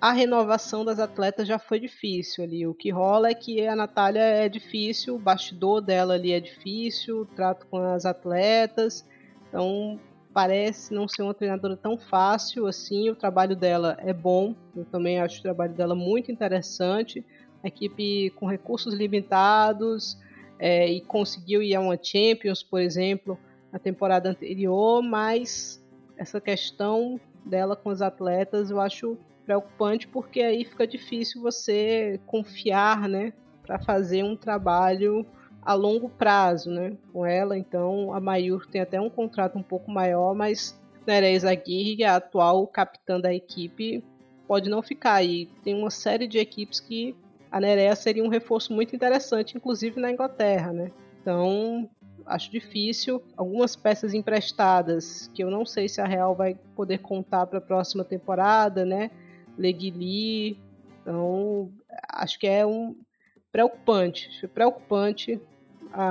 a renovação das atletas já foi difícil ali. O que rola é que a Natália é difícil, o bastidor dela ali é difícil, o trato com as atletas. Então, parece não ser uma treinadora tão fácil assim. O trabalho dela é bom, eu também acho o trabalho dela muito interessante. A equipe com recursos limitados é, e conseguiu ir a uma Champions, por exemplo, na temporada anterior, mas essa questão dela com os atletas, eu acho preocupante porque aí fica difícil você confiar, né, para fazer um trabalho a longo prazo, né, com ela. Então, a Mayur tem até um contrato um pouco maior, mas Nereza Aguirre, a atual capitã da equipe, pode não ficar aí. Tem uma série de equipes que a Nerea seria um reforço muito interessante, inclusive na Inglaterra, né? Então, acho difícil. Algumas peças emprestadas que eu não sei se a Real vai poder contar para a próxima temporada, né? Leguili. Então, acho que é um preocupante. Preocupante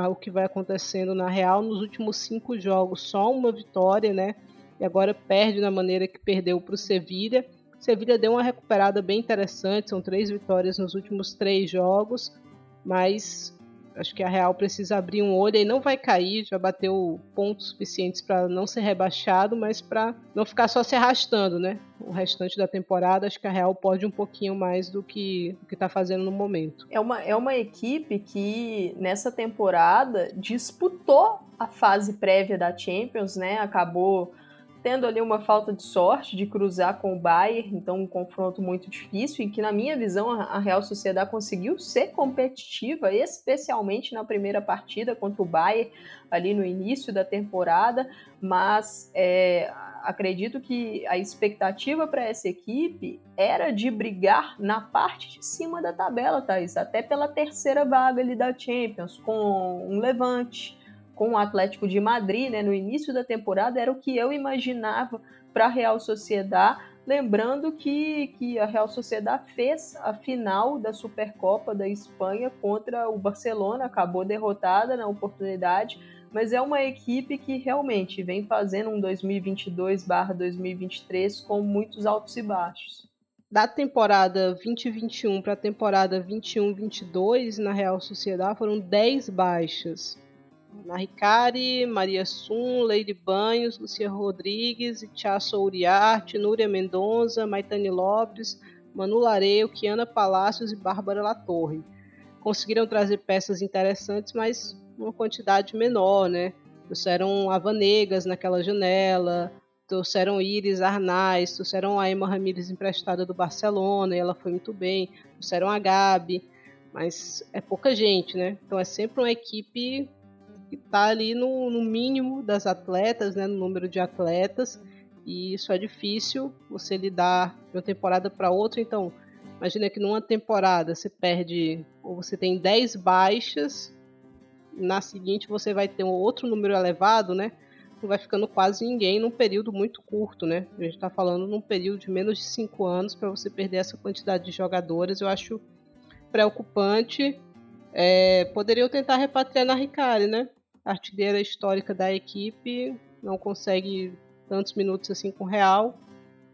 o que vai acontecendo na Real nos últimos cinco jogos, só uma vitória, né? E agora perde da maneira que perdeu para o Sevilha. Sevilha deu uma recuperada bem interessante, são três vitórias nos últimos três jogos, mas acho que a Real precisa abrir um olho e não vai cair, já bateu pontos suficientes para não ser rebaixado, mas para não ficar só se arrastando, né? O restante da temporada, acho que a Real pode um pouquinho mais do que o que está fazendo no momento. É uma, é uma equipe que nessa temporada disputou a fase prévia da Champions, né? Acabou tendo ali uma falta de sorte de cruzar com o Bayern, então um confronto muito difícil, e que na minha visão a Real Sociedade conseguiu ser competitiva, especialmente na primeira partida contra o Bayern, ali no início da temporada, mas é, acredito que a expectativa para essa equipe era de brigar na parte de cima da tabela, Thaís, até pela terceira vaga ali da Champions, com um levante, com o Atlético de Madrid, né, no início da temporada, era o que eu imaginava para a Real Sociedade, lembrando que, que a Real Sociedade fez a final da Supercopa da Espanha contra o Barcelona, acabou derrotada na oportunidade, mas é uma equipe que realmente vem fazendo um 2022/2023 com muitos altos e baixos. Da temporada 2021 para a temporada 21/22 na Real Sociedade foram 10 baixas. Na Ricari, Maria Sum, Leide Banhos, Lucia Rodrigues, Itchaço Uriarte, Núria Mendonça, Maitane Lopes, Manu Lareio, Kiana Palácios e Bárbara Latorre. Conseguiram trazer peças interessantes, mas uma quantidade menor, né? Trouxeram Avanegas naquela janela, trouxeram Iris Arnaz, trouxeram a Emma Ramírez emprestada do Barcelona, e ela foi muito bem, trouxeram a Gabi, mas é pouca gente, né? Então é sempre uma equipe que está ali no, no, mínimo das atletas, né, no número de atletas, e isso é difícil você lidar de uma temporada para outra. Então, imagina que numa temporada você perde, ou você tem 10 baixas, na seguinte você vai ter um outro número elevado, né? Não vai ficando quase ninguém num período muito curto, né? A gente está falando num período de menos de 5 anos para você perder essa quantidade de jogadoras. Eu acho preocupante. É, poderiam tentar repatriar na Ricari, né? Artilheira histórica da equipe, não consegue tantos minutos assim com o Real.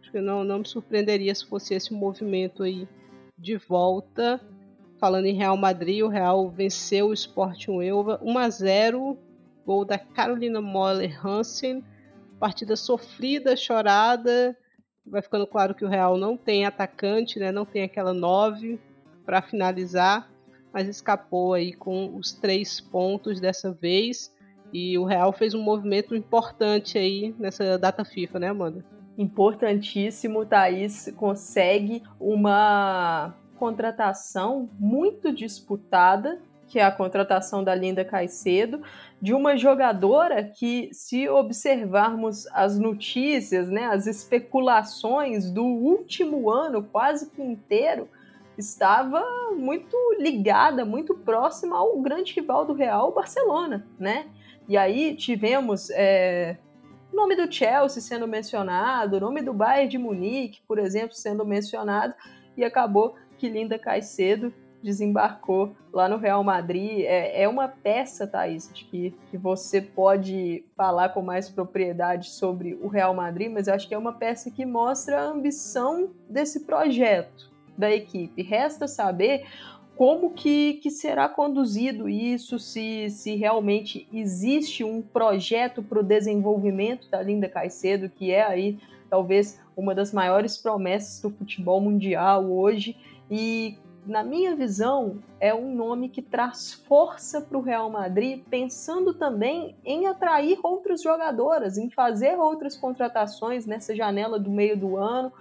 Acho que não, não me surpreenderia se fosse esse movimento aí de volta. Falando em Real Madrid, o Real venceu o Sporting Uelva 1 a 0, gol da Carolina Moller Hansen. Partida sofrida, chorada. Vai ficando claro que o Real não tem atacante, né? Não tem aquela 9 para finalizar. Mas escapou aí com os três pontos dessa vez. E o Real fez um movimento importante aí nessa data FIFA, né, Amanda? Importantíssimo, Thaís consegue uma contratação muito disputada, que é a contratação da Linda Caicedo, de uma jogadora que, se observarmos as notícias, né, as especulações do último ano, quase que inteiro, estava muito ligada, muito próxima ao grande rival do Real, o Barcelona, né? E aí tivemos é, o nome do Chelsea sendo mencionado, o nome do Bayern de Munique, por exemplo, sendo mencionado, e acabou que Linda Caicedo desembarcou lá no Real Madrid. É, é uma peça, Thaís, de que, que você pode falar com mais propriedade sobre o Real Madrid, mas acho que é uma peça que mostra a ambição desse projeto da equipe. Resta saber como que, que será conduzido isso, se, se realmente existe um projeto para o desenvolvimento da Linda Caicedo, que é aí talvez uma das maiores promessas do futebol mundial hoje, e na minha visão, é um nome que traz força para o Real Madrid, pensando também em atrair outras jogadoras, em fazer outras contratações nessa janela do meio do ano,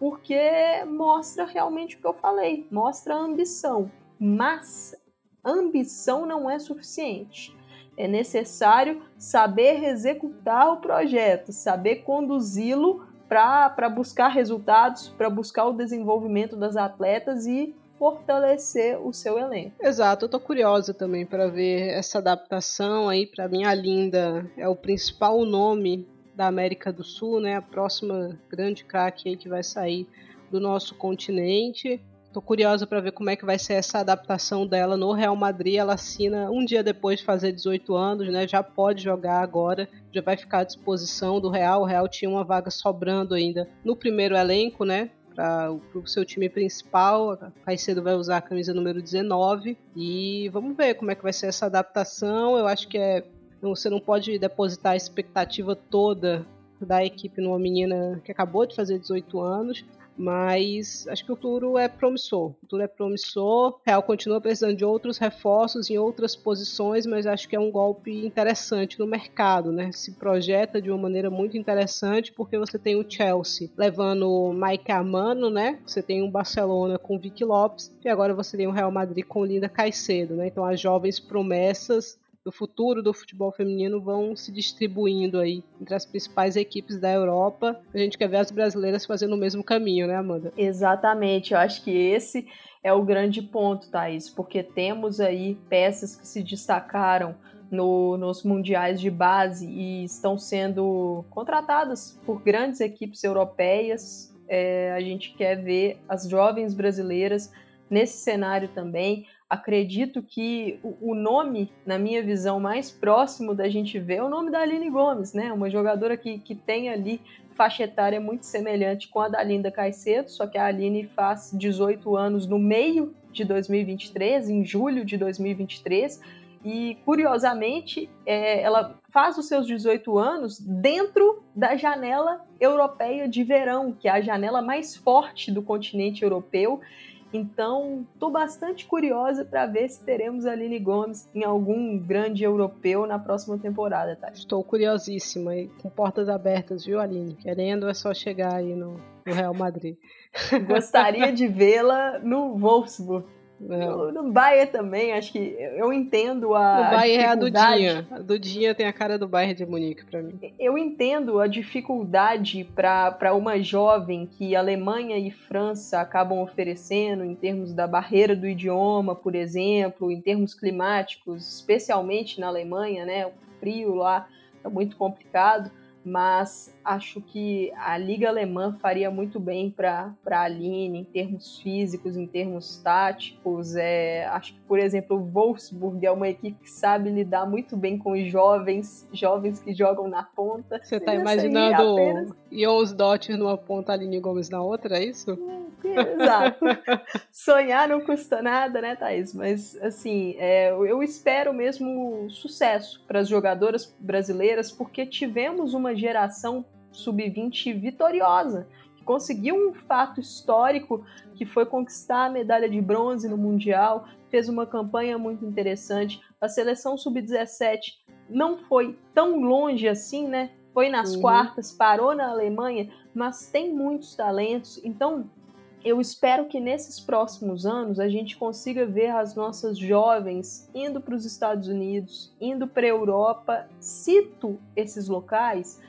porque mostra realmente o que eu falei, mostra a ambição. Mas ambição não é suficiente. É necessário saber executar o projeto, saber conduzi-lo para buscar resultados, para buscar o desenvolvimento das atletas e fortalecer o seu elenco. Exato, eu tô curiosa também para ver essa adaptação aí. Para mim, a Linda é o principal nome da América do Sul, né? A próxima grande craque que vai sair do nosso continente. Tô curiosa para ver como é que vai ser essa adaptação dela no Real Madrid. Ela assina um dia depois de fazer 18 anos, né? Já pode jogar agora, já vai ficar à disposição do Real. O Real tinha uma vaga sobrando ainda no primeiro elenco, né? Para o seu time principal. Caicedo vai usar a camisa número 19. E vamos ver como é que vai ser essa adaptação. Eu acho que é. Você não pode depositar a expectativa toda da equipe numa menina que acabou de fazer 18 anos. Mas acho que o futuro é promissor. O futuro é promissor. O Real continua precisando de outros reforços em outras posições, mas acho que é um golpe interessante no mercado, né? Se projeta de uma maneira muito interessante, porque você tem o Chelsea levando o Mike Amano, né? Você tem o Barcelona com o Vicky Lopes, e agora você tem o Real Madrid com Linda Caicedo, né? Então as jovens promessas do futuro do futebol feminino vão se distribuindo aí entre as principais equipes da Europa. A gente quer ver as brasileiras fazendo o mesmo caminho, né, Amanda? Exatamente. Eu acho que esse é o grande ponto, Thaís, porque temos aí peças que se destacaram no, nos mundiais de base e estão sendo contratadas por grandes equipes europeias. É, a gente quer ver as jovens brasileiras nesse cenário também. Acredito que o nome, na minha visão, mais próximo da gente ver é o nome da Aline Gomes, né? Uma jogadora que, que tem ali faixa etária muito semelhante com a da Linda Caicedo, só que a Aline faz 18 anos no meio de 2023, em julho de 2023, e curiosamente é, ela faz os seus 18 anos dentro da janela europeia de verão, que é a janela mais forte do continente europeu. Então, estou bastante curiosa para ver se teremos a Aline Gomes em algum grande europeu na próxima temporada, tá? Estou curiosíssima e com portas abertas, viu, Aline? Querendo é só chegar aí no, no Real Madrid. Gostaria de vê-la no Wolfsburg. No, no Bayern também, acho que eu entendo a. O Bayern é a Dudinha. A Dudinha tem a cara do Bayern de Munique para mim. Eu entendo a dificuldade para uma jovem que Alemanha e França acabam oferecendo em termos da barreira do idioma, por exemplo, em termos climáticos, especialmente na Alemanha, né? O frio lá é muito complicado mas acho que a Liga Alemã faria muito bem para a Aline em termos físicos, em termos táticos. É, acho que, por exemplo, o Wolfsburg é uma equipe que sabe lidar muito bem com os jovens, jovens que jogam na ponta. Você está imaginando apenas... Jons Dottir numa ponta, Aline Gomes na outra, é isso? Exato. [laughs] Sonhar não custa nada, né, Thaís? Mas, assim, é, eu espero mesmo sucesso para as jogadoras brasileiras, porque tivemos uma geração sub-20 vitoriosa, conseguiu um fato histórico que foi conquistar a medalha de bronze no Mundial, fez uma campanha muito interessante. A seleção sub-17 não foi tão longe assim, né? Foi nas uhum. quartas, parou na Alemanha, mas tem muitos talentos. Então, eu espero que nesses próximos anos a gente consiga ver as nossas jovens indo para os Estados Unidos, indo para a Europa. Cito esses locais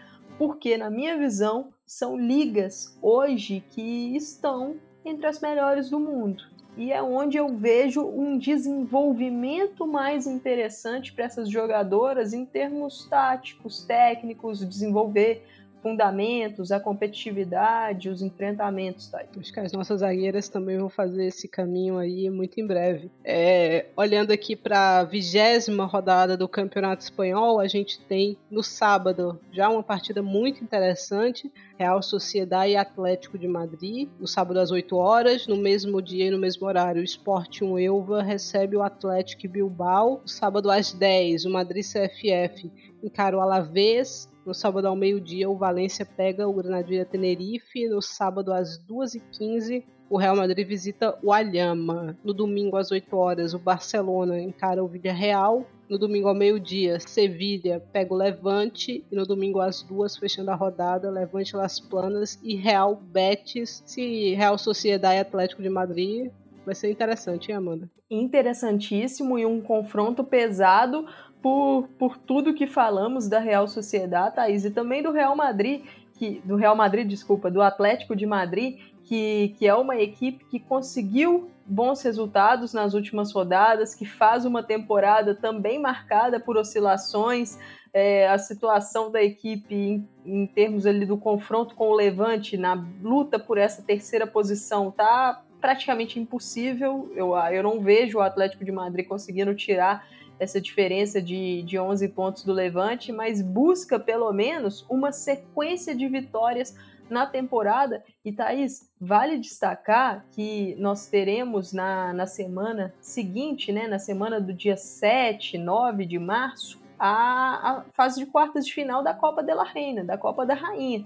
porque, na minha visão, são ligas hoje que estão entre as melhores do mundo. E é onde eu vejo um desenvolvimento mais interessante para essas jogadoras em termos táticos, técnicos, desenvolver fundamentos, a competitividade, os enfrentamentos. Tá? Acho que as nossas zagueiras também vão fazer esse caminho aí muito em breve. É, olhando aqui para a vigésima rodada do Campeonato Espanhol, a gente tem no sábado já uma partida muito interessante. Real Sociedade e Atlético de Madrid, no sábado às 8 horas, no mesmo dia e no mesmo horário, o Sport 1 Elva recebe o Atlético Bilbao, no sábado às 10, o Madrid CFF encara o Alavés, no sábado ao meio-dia, o Valência pega o Granadilla Tenerife. No sábado às 2h15, o Real Madrid visita o Alhama. No domingo às 8 horas, o Barcelona encara o Villarreal. No domingo ao meio-dia, Sevilha pega o Levante. E no domingo às duas, fechando a rodada, Levante Las Planas e Real Betis. Se Real Sociedade e Atlético de Madrid, vai ser interessante, hein, Amanda? Interessantíssimo e um confronto pesado por, por tudo que falamos da Real Sociedade, Thaís, e também do Real Madrid, que, do Real Madrid, desculpa, do Atlético de Madrid, que, que é uma equipe que conseguiu bons resultados nas últimas rodadas, que faz uma temporada também marcada por oscilações. É, a situação da equipe em, em, termos ali do confronto com o Levante na luta por essa terceira posição tá praticamente impossível. Eu, eu não vejo o Atlético de Madrid conseguindo tirar essa diferença de, de 11 pontos do Levante, mas busca pelo menos uma sequência de vitórias na temporada. E Thaís, vale destacar que nós teremos na, na semana seguinte, né, na semana do dia 7, 9 de março, a, a fase de quartas de final da Copa de la Reina, da Copa da Rainha.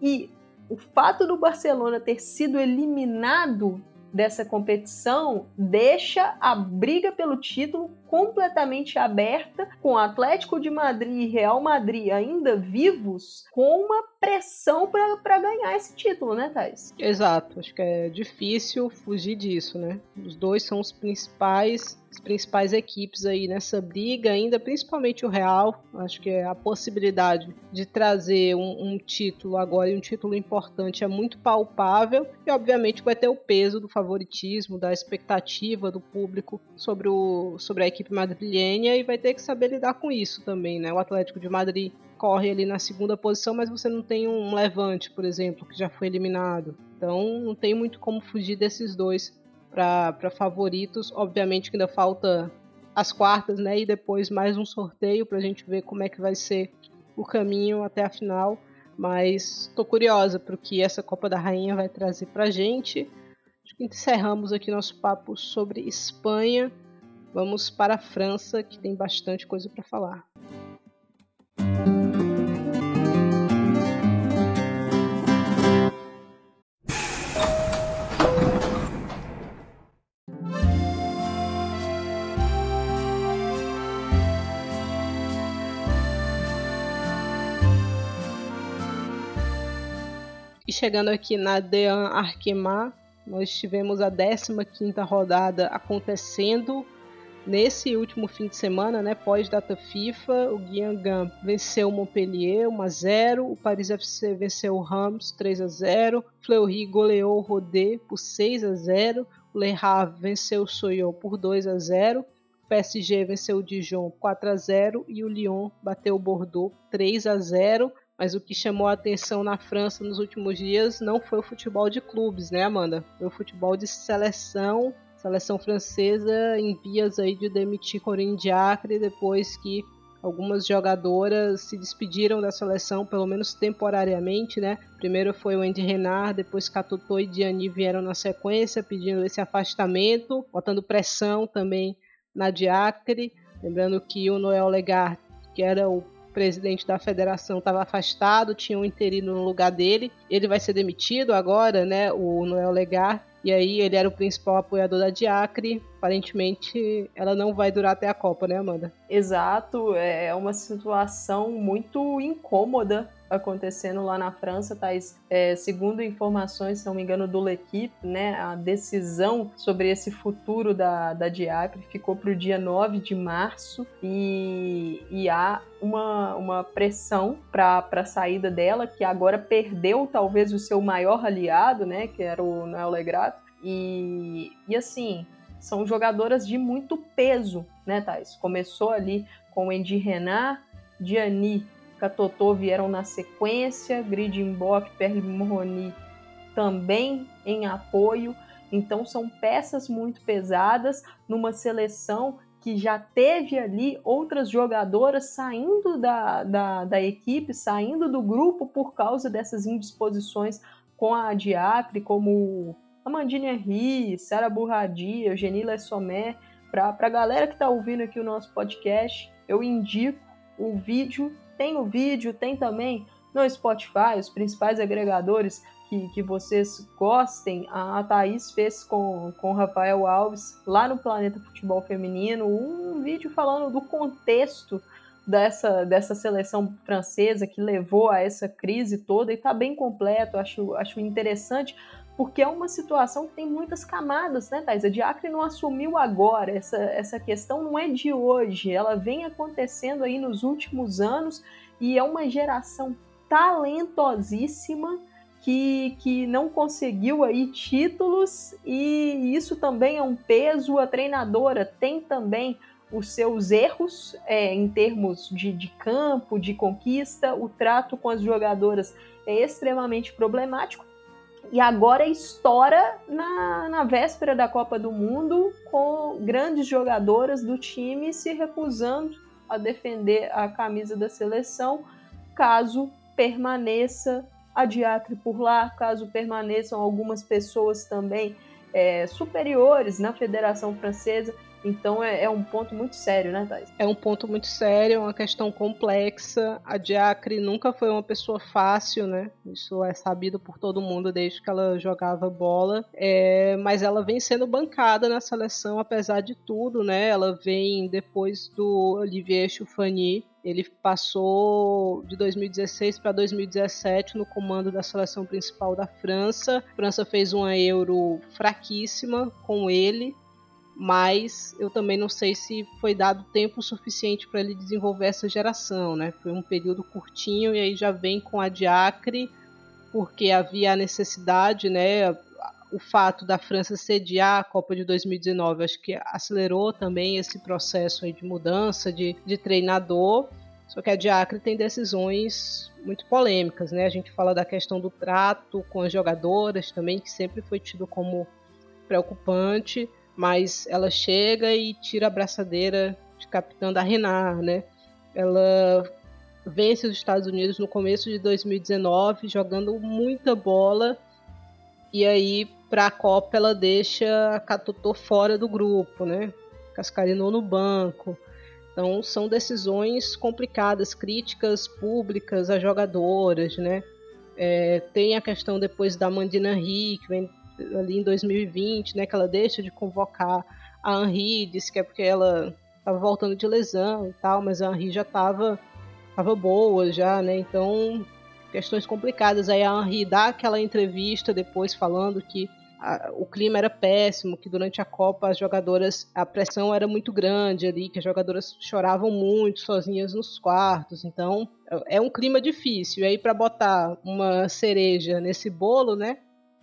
E o fato do Barcelona ter sido eliminado dessa competição deixa a briga pelo título completamente aberta, com Atlético de Madrid e Real Madrid ainda vivos, com uma pressão para ganhar esse título, né, Thais? Exato, acho que é difícil fugir disso, né? Os dois são os principais as principais equipes aí nessa briga, ainda principalmente o Real. Acho que a possibilidade de trazer um, um, título agora e um título importante é muito palpável e obviamente vai ter o peso do favoritismo, da expectativa do público sobre, o, sobre a equipe madrilhenha e vai ter que saber lidar com isso também, né? O Atlético de Madrid corre ali na segunda posição, mas você não tem um Levante, por exemplo, que já foi eliminado. Então não tem muito como fugir desses dois para favoritos. Obviamente que ainda falta as quartas, né? E depois mais um sorteio para a gente ver como é que vai ser o caminho até a final. Mas estou curiosa para o que essa Copa da Rainha vai trazer para a gente. Acho que encerramos aqui nosso papo sobre Espanha. Vamos para a França, que tem bastante coisa para falar. Chegando aqui na Dean Arkema, nós tivemos a 15ª rodada acontecendo nesse último fim de semana, né, pós-data FIFA, o Guingamp venceu o Montpellier 1 a 0, o Paris FC venceu o Rams 3 a 0, Fleury goleou o Rodé por 6 a 0, o Le Havre venceu o Soyot por 2 a 0, o PSG venceu o Dijon 4 a 0 e o Lyon bateu o Bordeaux 3 a 0. Mas o que chamou a atenção na França nos últimos dias não foi o futebol de clubes, né, Amanda? Foi o futebol de seleção, seleção francesa em vias aí de demitir Corinne Diacre depois que algumas jogadoras se despediram da seleção, pelo menos temporariamente, né? Primeiro foi o Andy Renard, depois Catutô e Diani vieram na sequência pedindo esse afastamento, botando pressão também na Diacre. Lembrando que o Noel Legard, que era o presidente da federação estava afastado, tinha um interino no lugar dele. Ele vai ser demitido agora, né? O Noel Legar. E aí ele era o principal apoiador da Diacre. Aparentemente ela não vai durar até a Copa, né, Amanda? Exato, é uma situação muito incômoda acontecendo lá na França, Thais. É, segundo informações, se não me engano, do L'Equipe, né, a decisão sobre esse futuro da, da Diacre ficou para o dia 9 de março e, e há uma, uma pressão para a saída dela, que agora perdeu talvez o seu maior aliado, né, que era o Noel Legrato. E, e assim, são jogadoras de muito peso, né, Thais? Começou ali com Andy Renard, Diani Catotô vieram na sequência, Gridimbock, Perle Moroni também em apoio. Então são peças muito pesadas numa seleção que já teve ali outras jogadoras saindo da, da, da equipe, saindo do grupo por causa dessas indisposições com a Diacre, como Amandine Henry, Sara Burradi, Eugenila Sommer. Para a galera que está ouvindo aqui o nosso podcast, eu indico o vídeo tem o vídeo, tem também no Spotify, os principais agregadores que, que vocês gostem. A, Thaís fez com, com Rafael Alves lá no Planeta Futebol Feminino um vídeo falando do contexto dessa, dessa seleção francesa que levou a essa crise toda e está bem completo, acho, acho interessante, porque é uma situação que tem muitas camadas, né, Thais? A Diacre não assumiu agora, essa, essa questão não é de hoje, ela vem acontecendo aí nos últimos anos e é uma geração talentosíssima que, que não conseguiu aí títulos e isso também é um peso. A treinadora tem também os seus erros é, em termos de, de campo, de conquista, o trato com as jogadoras é extremamente problemático e agora estoura na, na véspera da Copa do Mundo com grandes jogadoras do time se recusando a defender a camisa da seleção caso permaneça a Diacre por lá, caso permaneçam algumas pessoas também é, superiores na Federação Francesa então é, é, um ponto muito sério, né, Thais? É um ponto muito sério, é uma questão complexa. A Diacre nunca foi uma pessoa fácil, né? Isso é sabido por todo mundo desde que ela jogava bola. É, mas ela vem sendo bancada na seleção, apesar de tudo, né? Ela vem depois do Olivier Choufani, ele passou de 2016 para 2017 no comando da seleção principal da França. A França fez uma Euro fraquíssima com ele, mas eu também não sei se foi dado tempo suficiente para ele desenvolver essa geração, né? Foi um período curtinho e aí já vem com a Diacre, porque havia a necessidade, né? O fato da França sediar a Copa de 2019 acho que acelerou também esse processo de mudança de, de treinador. Só que a Diacre tem decisões muito polêmicas, né? A gente fala da questão do trato com as jogadoras também, que sempre foi tido como preocupante mas ela chega e tira a braçadeira de capitã da Renard, né? Ela vence os Estados Unidos no começo de 2019, jogando muita bola, e aí para a Copa ela deixa a Catotô fora do grupo, né? Cascarinou no banco. Então são decisões complicadas, críticas públicas a jogadoras, né? É, tem a questão depois da Mandina Henry, que vem ali em 2020, né, que ela deixa de convocar a Henri, disse que é porque ela estava voltando de lesão e tal, mas a Henri já estava tava boa já, né? Então, questões complicadas. Aí a Henri dá aquela entrevista depois falando que a, o clima era péssimo, que durante a Copa as jogadoras, a pressão era muito grande ali, que as jogadoras choravam muito sozinhas nos quartos. Então, é um clima difícil. E aí para botar uma cereja nesse bolo, né?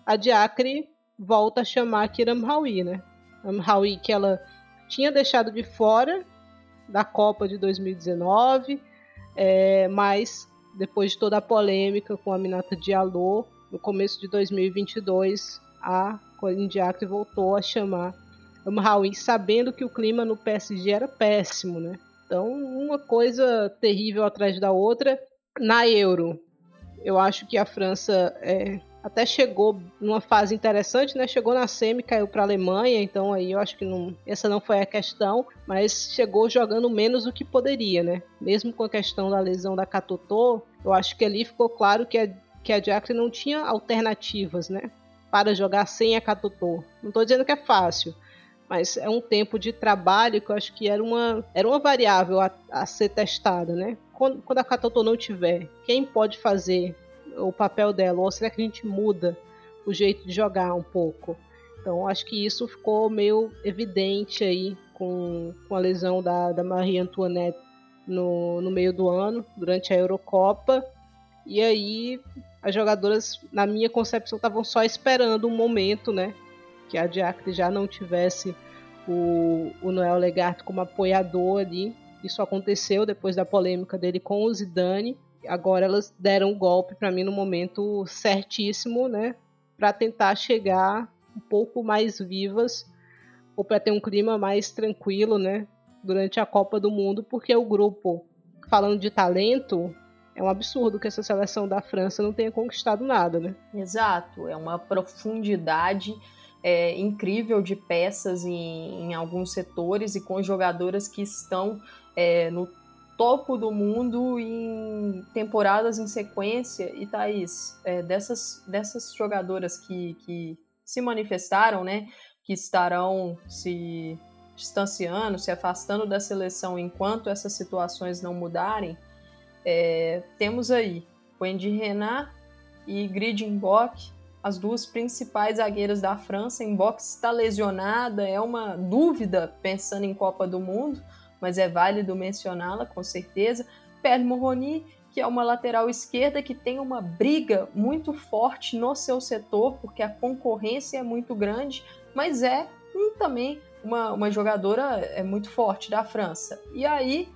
A Diacre volta a chamar Kiram Hawi, né? Hawi que ela tinha deixado de fora da Copa de 2019, é, mas depois de toda a polêmica com a Minata Diallo, no começo de 2022, a Corinne Diacre voltou a chamar Amraoui, sabendo que o clima no PSG era péssimo, né? Então, uma coisa terrível atrás da outra. Na Euro, eu acho que a França é, até chegou numa fase interessante, né? Chegou na semi, caiu para a Alemanha, então aí eu acho que não, essa não foi a questão, mas chegou jogando menos do que poderia, né? Mesmo com a questão da lesão da Catotô, eu acho que ali ficou claro que a, que a Jackson não tinha alternativas, né? Para jogar sem a Catotô. Não estou dizendo que é fácil, mas é um tempo de trabalho que eu acho que era uma, era uma variável a, a ser testada, né? Quando, quando a Catotô não tiver, quem pode fazer o papel dela? Ou será que a gente muda o jeito de jogar um pouco? Então acho que isso ficou meio evidente aí com, com a lesão da, da Marie Antoinette no, no meio do ano, durante a Eurocopa. E aí as jogadoras, na minha concepção, estavam só esperando um momento, né? Que a Diacre já não tivesse o, o Noel Legarte como apoiador ali. Isso aconteceu depois da polêmica dele com o Zidane agora elas deram o golpe para mim no momento certíssimo, né? Para tentar chegar um pouco mais vivas ou para ter um clima mais tranquilo, né? Durante a Copa do Mundo, porque o grupo, falando de talento, é um absurdo que essa seleção da França não tenha conquistado nada, né? Exato, é uma profundidade é, incrível de peças em, em, alguns setores e com jogadoras que estão é, no topo do mundo em temporadas em sequência. E Thaís, é, dessas, dessas jogadoras que, que se manifestaram, né, que estarão se distanciando, se afastando da seleção enquanto essas situações não mudarem, é, temos aí Wendy Renard e Gridinbock, as duas principais zagueiras da França. Em box está lesionada, é uma dúvida pensando em Copa do Mundo mas é válido mencioná-la com certeza. Perle Morroni, que é uma lateral esquerda que tem uma briga muito forte no seu setor, porque a concorrência é muito grande, mas é um, também uma, uma jogadora é muito forte da França. E aí,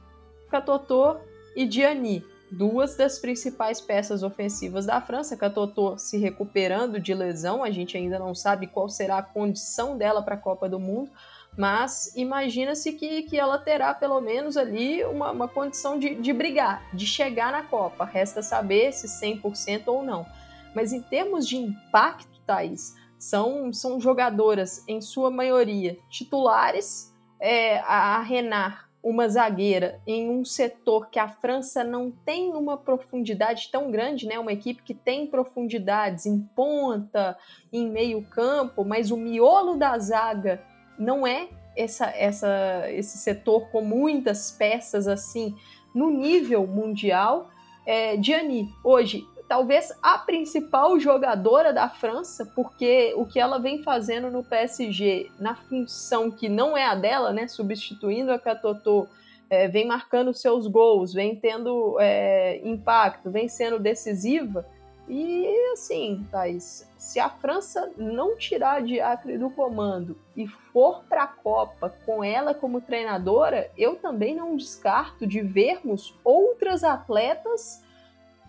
Catotô e Diani, duas das principais peças ofensivas da França. Catotô se recuperando de lesão, a gente ainda não sabe qual será a condição dela para a Copa do Mundo, mas imagina-se que, que ela terá pelo menos ali uma, uma condição de, de brigar, de chegar na Copa. Resta saber se 100% ou não. Mas em termos de impacto, Thaís, são, são jogadoras, em sua maioria, titulares. É, a Renard, uma zagueira, em um setor que a França não tem uma profundidade tão grande, né? Uma equipe que tem profundidades em ponta, em meio campo, mas o miolo da zaga não é essa, essa, esse setor com muitas peças assim no nível mundial. É, Gianni, hoje, talvez a principal jogadora da França, porque o que ela vem fazendo no PSG, na função que não é a dela, né, substituindo a Catotô, é, vem marcando seus gols, vem tendo é, impacto, vem sendo decisiva. E assim, Thais, se a França não tirar de Acre do comando e for para a Copa com ela como treinadora, eu também não descarto de vermos outras atletas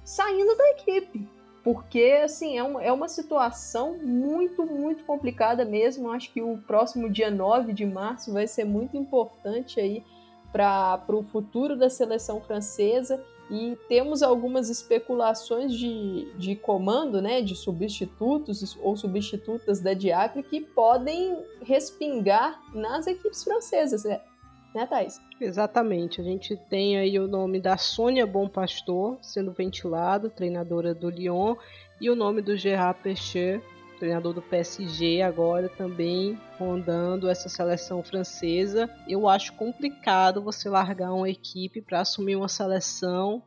saindo da equipe. Porque, assim, é uma, é uma situação muito, muito complicada mesmo. Acho que o próximo dia 9 de março vai ser muito importante aí para o futuro da seleção francesa e temos algumas especulações de, de comando, né, de substitutos ou substitutas da Diacre que podem respingar nas equipes francesas, né, né Thais? Exatamente. A gente tem aí o nome da Sônia Bom Pastor sendo ventilado, treinadora do Lyon, e o nome do Gerard Pechet, treinador do PSG agora também rondando essa seleção francesa. Eu acho complicado você largar uma equipe para assumir uma seleção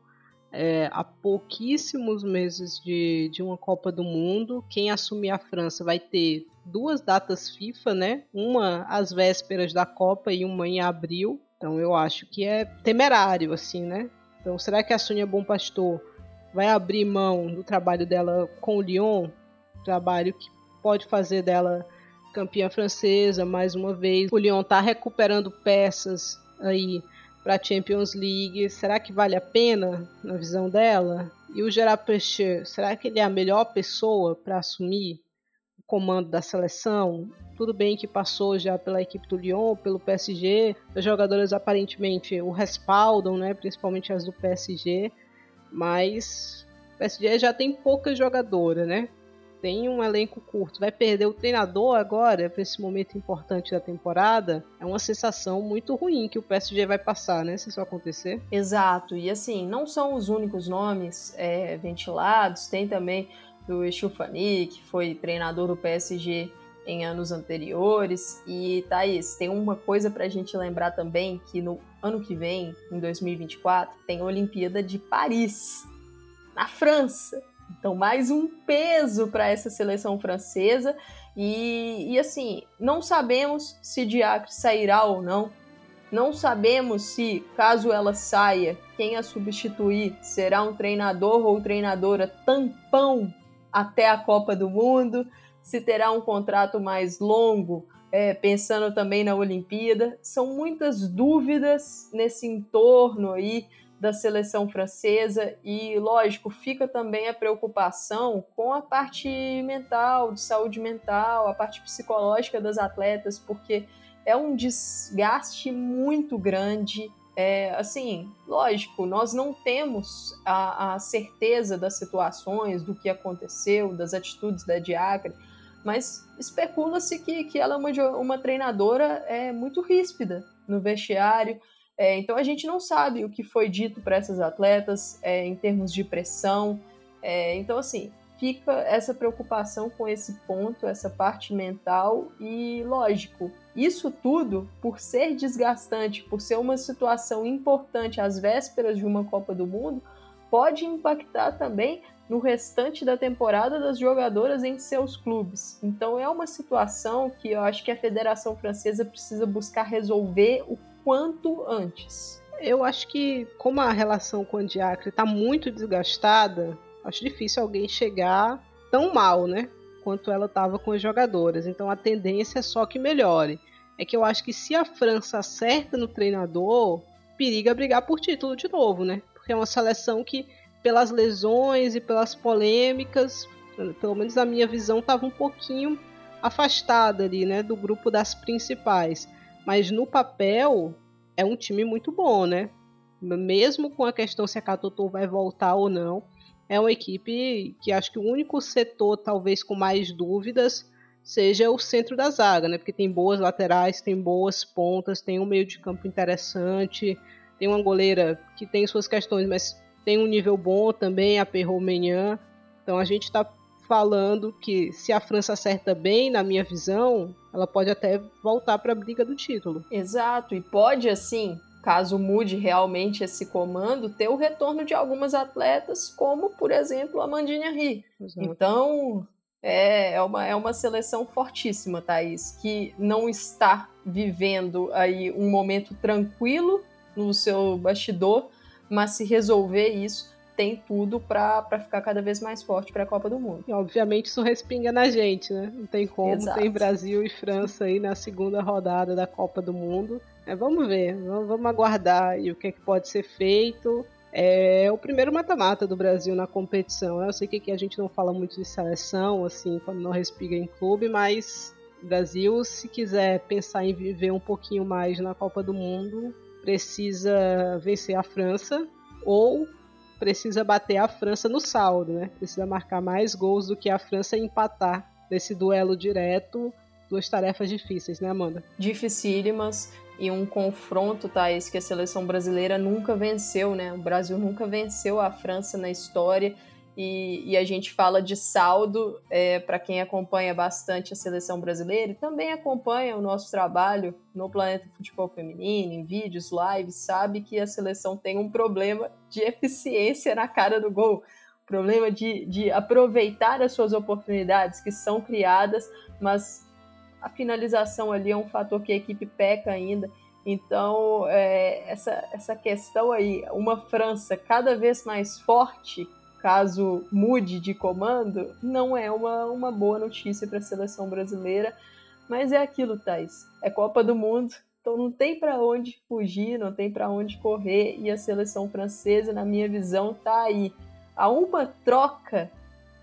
é, há pouquíssimos meses de, de uma Copa do Mundo. Quem assumir a França vai ter duas datas FIFA, né? Uma às vésperas da Copa e uma em abril. Então eu acho que é temerário, assim, né? Então será que a Sônia Bom Pastor vai abrir mão do trabalho dela com o Lyon? Trabalho que pode fazer dela campeã francesa mais uma vez. O Lyon está recuperando peças aí para a Champions League. Será que vale a pena na visão dela? E o Gerard Pechet, será que ele é a melhor pessoa para assumir o comando da seleção? Tudo bem que passou já pela equipe do Lyon, pelo PSG. As jogadoras aparentemente o respaldam, né? principalmente as do PSG. Mas o PSG já tem pouca jogadora, né? Tem um elenco curto, vai perder o treinador agora, para esse momento importante da temporada, é uma sensação muito ruim que o PSG vai passar, né? Se isso acontecer. Exato, e assim, não são os únicos nomes é, ventilados, tem também do Estufani, que foi treinador do PSG em anos anteriores. E Thaís, tem uma coisa para a gente lembrar também, que no ano que vem, em 2024, tem a Olimpíada de Paris, na França. Então, mais um peso para essa seleção francesa. E, e, assim, não sabemos se Diacre sairá ou não. Não sabemos se, caso ela saia, quem a substituir será um treinador ou treinadora tampão até a Copa do Mundo, se terá um contrato mais longo, é, pensando também na Olimpíada. São muitas dúvidas nesse entorno aí da seleção francesa e, lógico, fica também a preocupação com a parte mental, de saúde mental, a parte psicológica das atletas, porque é um desgaste muito grande. É, assim, lógico, nós não temos a, a certeza das situações, do que aconteceu, das atitudes da Diacre, mas especula-se que, que ela é uma, uma treinadora é, muito ríspida no vestiário, é, então a gente não sabe o que foi dito para essas atletas é, em termos de pressão. É, então, assim, fica essa preocupação com esse ponto, essa parte mental, e lógico, isso tudo, por ser desgastante, por ser uma situação importante às vésperas de uma Copa do Mundo, pode impactar também no restante da temporada das jogadoras em seus clubes. Então é uma situação que eu acho que a Federação Francesa precisa buscar resolver o quanto antes. Eu acho que, como a relação com a Diacre está muito desgastada, acho difícil alguém chegar tão mal, né? Quanto ela estava com as jogadoras. Então a tendência é só que melhore. É que eu acho que se a França acerta no treinador, periga brigar por título de novo, né? Porque é uma seleção que, pelas lesões e pelas polêmicas, pelo menos a minha visão, estava um pouquinho afastada ali, né? Do grupo das principais. Mas no papel é um time muito bom, né? Mesmo com a questão se a Katoto vai voltar ou não, é uma equipe que acho que o único setor talvez com mais dúvidas seja o centro da zaga, né? Porque tem boas laterais, tem boas pontas, tem um meio de campo interessante, tem uma goleira que tem suas questões, mas tem um nível bom também, a Perro Menhan. Então a gente está falando que se a França acerta bem, na minha visão, ela pode até voltar para a briga do título. Exato, e pode assim, caso mude realmente esse comando, ter o retorno de algumas atletas, como por exemplo a Mandinha Ri. Então, é, é, uma, é uma seleção fortíssima, Thaís, que não está vivendo aí um momento tranquilo no seu bastidor, mas se resolver isso, tem tudo para ficar cada vez mais forte para a Copa do Mundo. E obviamente isso respinga na gente, né? Não tem como, Exato. tem Brasil e França aí na segunda rodada da Copa do Mundo. É, vamos ver, vamos, vamos aguardar e o que, é que pode ser feito. É o primeiro mata-mata do Brasil na competição. Né? Eu sei que aqui a gente não fala muito de seleção, assim, quando não respira em clube, mas Brasil, se quiser pensar em viver um pouquinho mais na Copa do Mundo, precisa vencer a França ou precisa bater a França no saldo, né? Precisa marcar mais gols do que a França empatar nesse duelo direto. Duas tarefas difíceis, né, Amanda? Dificílimas e um confronto, Thaís, que a seleção brasileira nunca venceu, né? O Brasil nunca venceu a França na história e, e, a gente fala de saldo é, para quem acompanha bastante a seleção brasileira e também acompanha o nosso trabalho no Planeta Futebol Feminino, em vídeos, lives, sabe que a seleção tem um problema de [laughs] eficiência na cara do gol, problema de, de aproveitar as suas oportunidades que são criadas, mas a finalização ali é um fator que a equipe peca ainda. Então, é, essa, essa questão aí, uma França cada vez mais forte caso mude de comando, não é uma, uma boa notícia para a seleção brasileira. Mas é aquilo, Thais. É Copa do Mundo, então não tem para onde fugir, não tem para onde correr. E a seleção francesa, na minha visão, tá aí. Há uma troca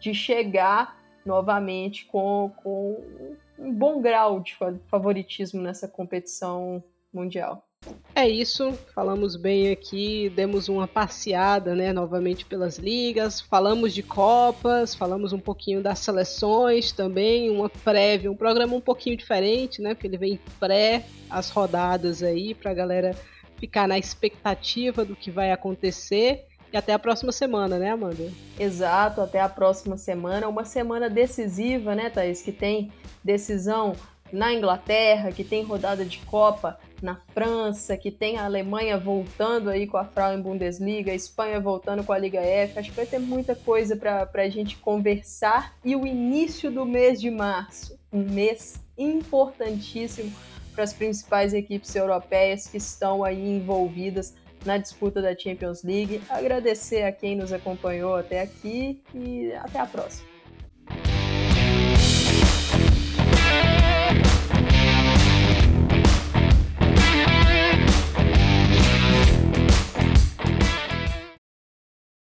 de chegar novamente com, com um bom grau de favoritismo nessa competição mundial. É isso, falamos bem aqui, demos uma passeada, né, novamente pelas ligas, falamos de copas, falamos um pouquinho das seleções também, uma prévia, um programa um pouquinho diferente, né, porque ele vem pré as rodadas aí pra galera ficar na expectativa do que vai acontecer. E até a próxima semana, né, Amanda? Exato, até a próxima semana. Uma semana decisiva, né, Thaís? Que tem decisão na Inglaterra, que tem rodada de Copa na França, que tem a Alemanha voltando aí com a Frauen Bundesliga, a Espanha voltando com a Liga F. Acho que vai ter muita coisa para a gente conversar. E o início do mês de março, um mês importantíssimo para as principais equipes europeias que estão aí envolvidas na disputa da Champions League. Agradecer a quem nos acompanhou até aqui e até a próxima.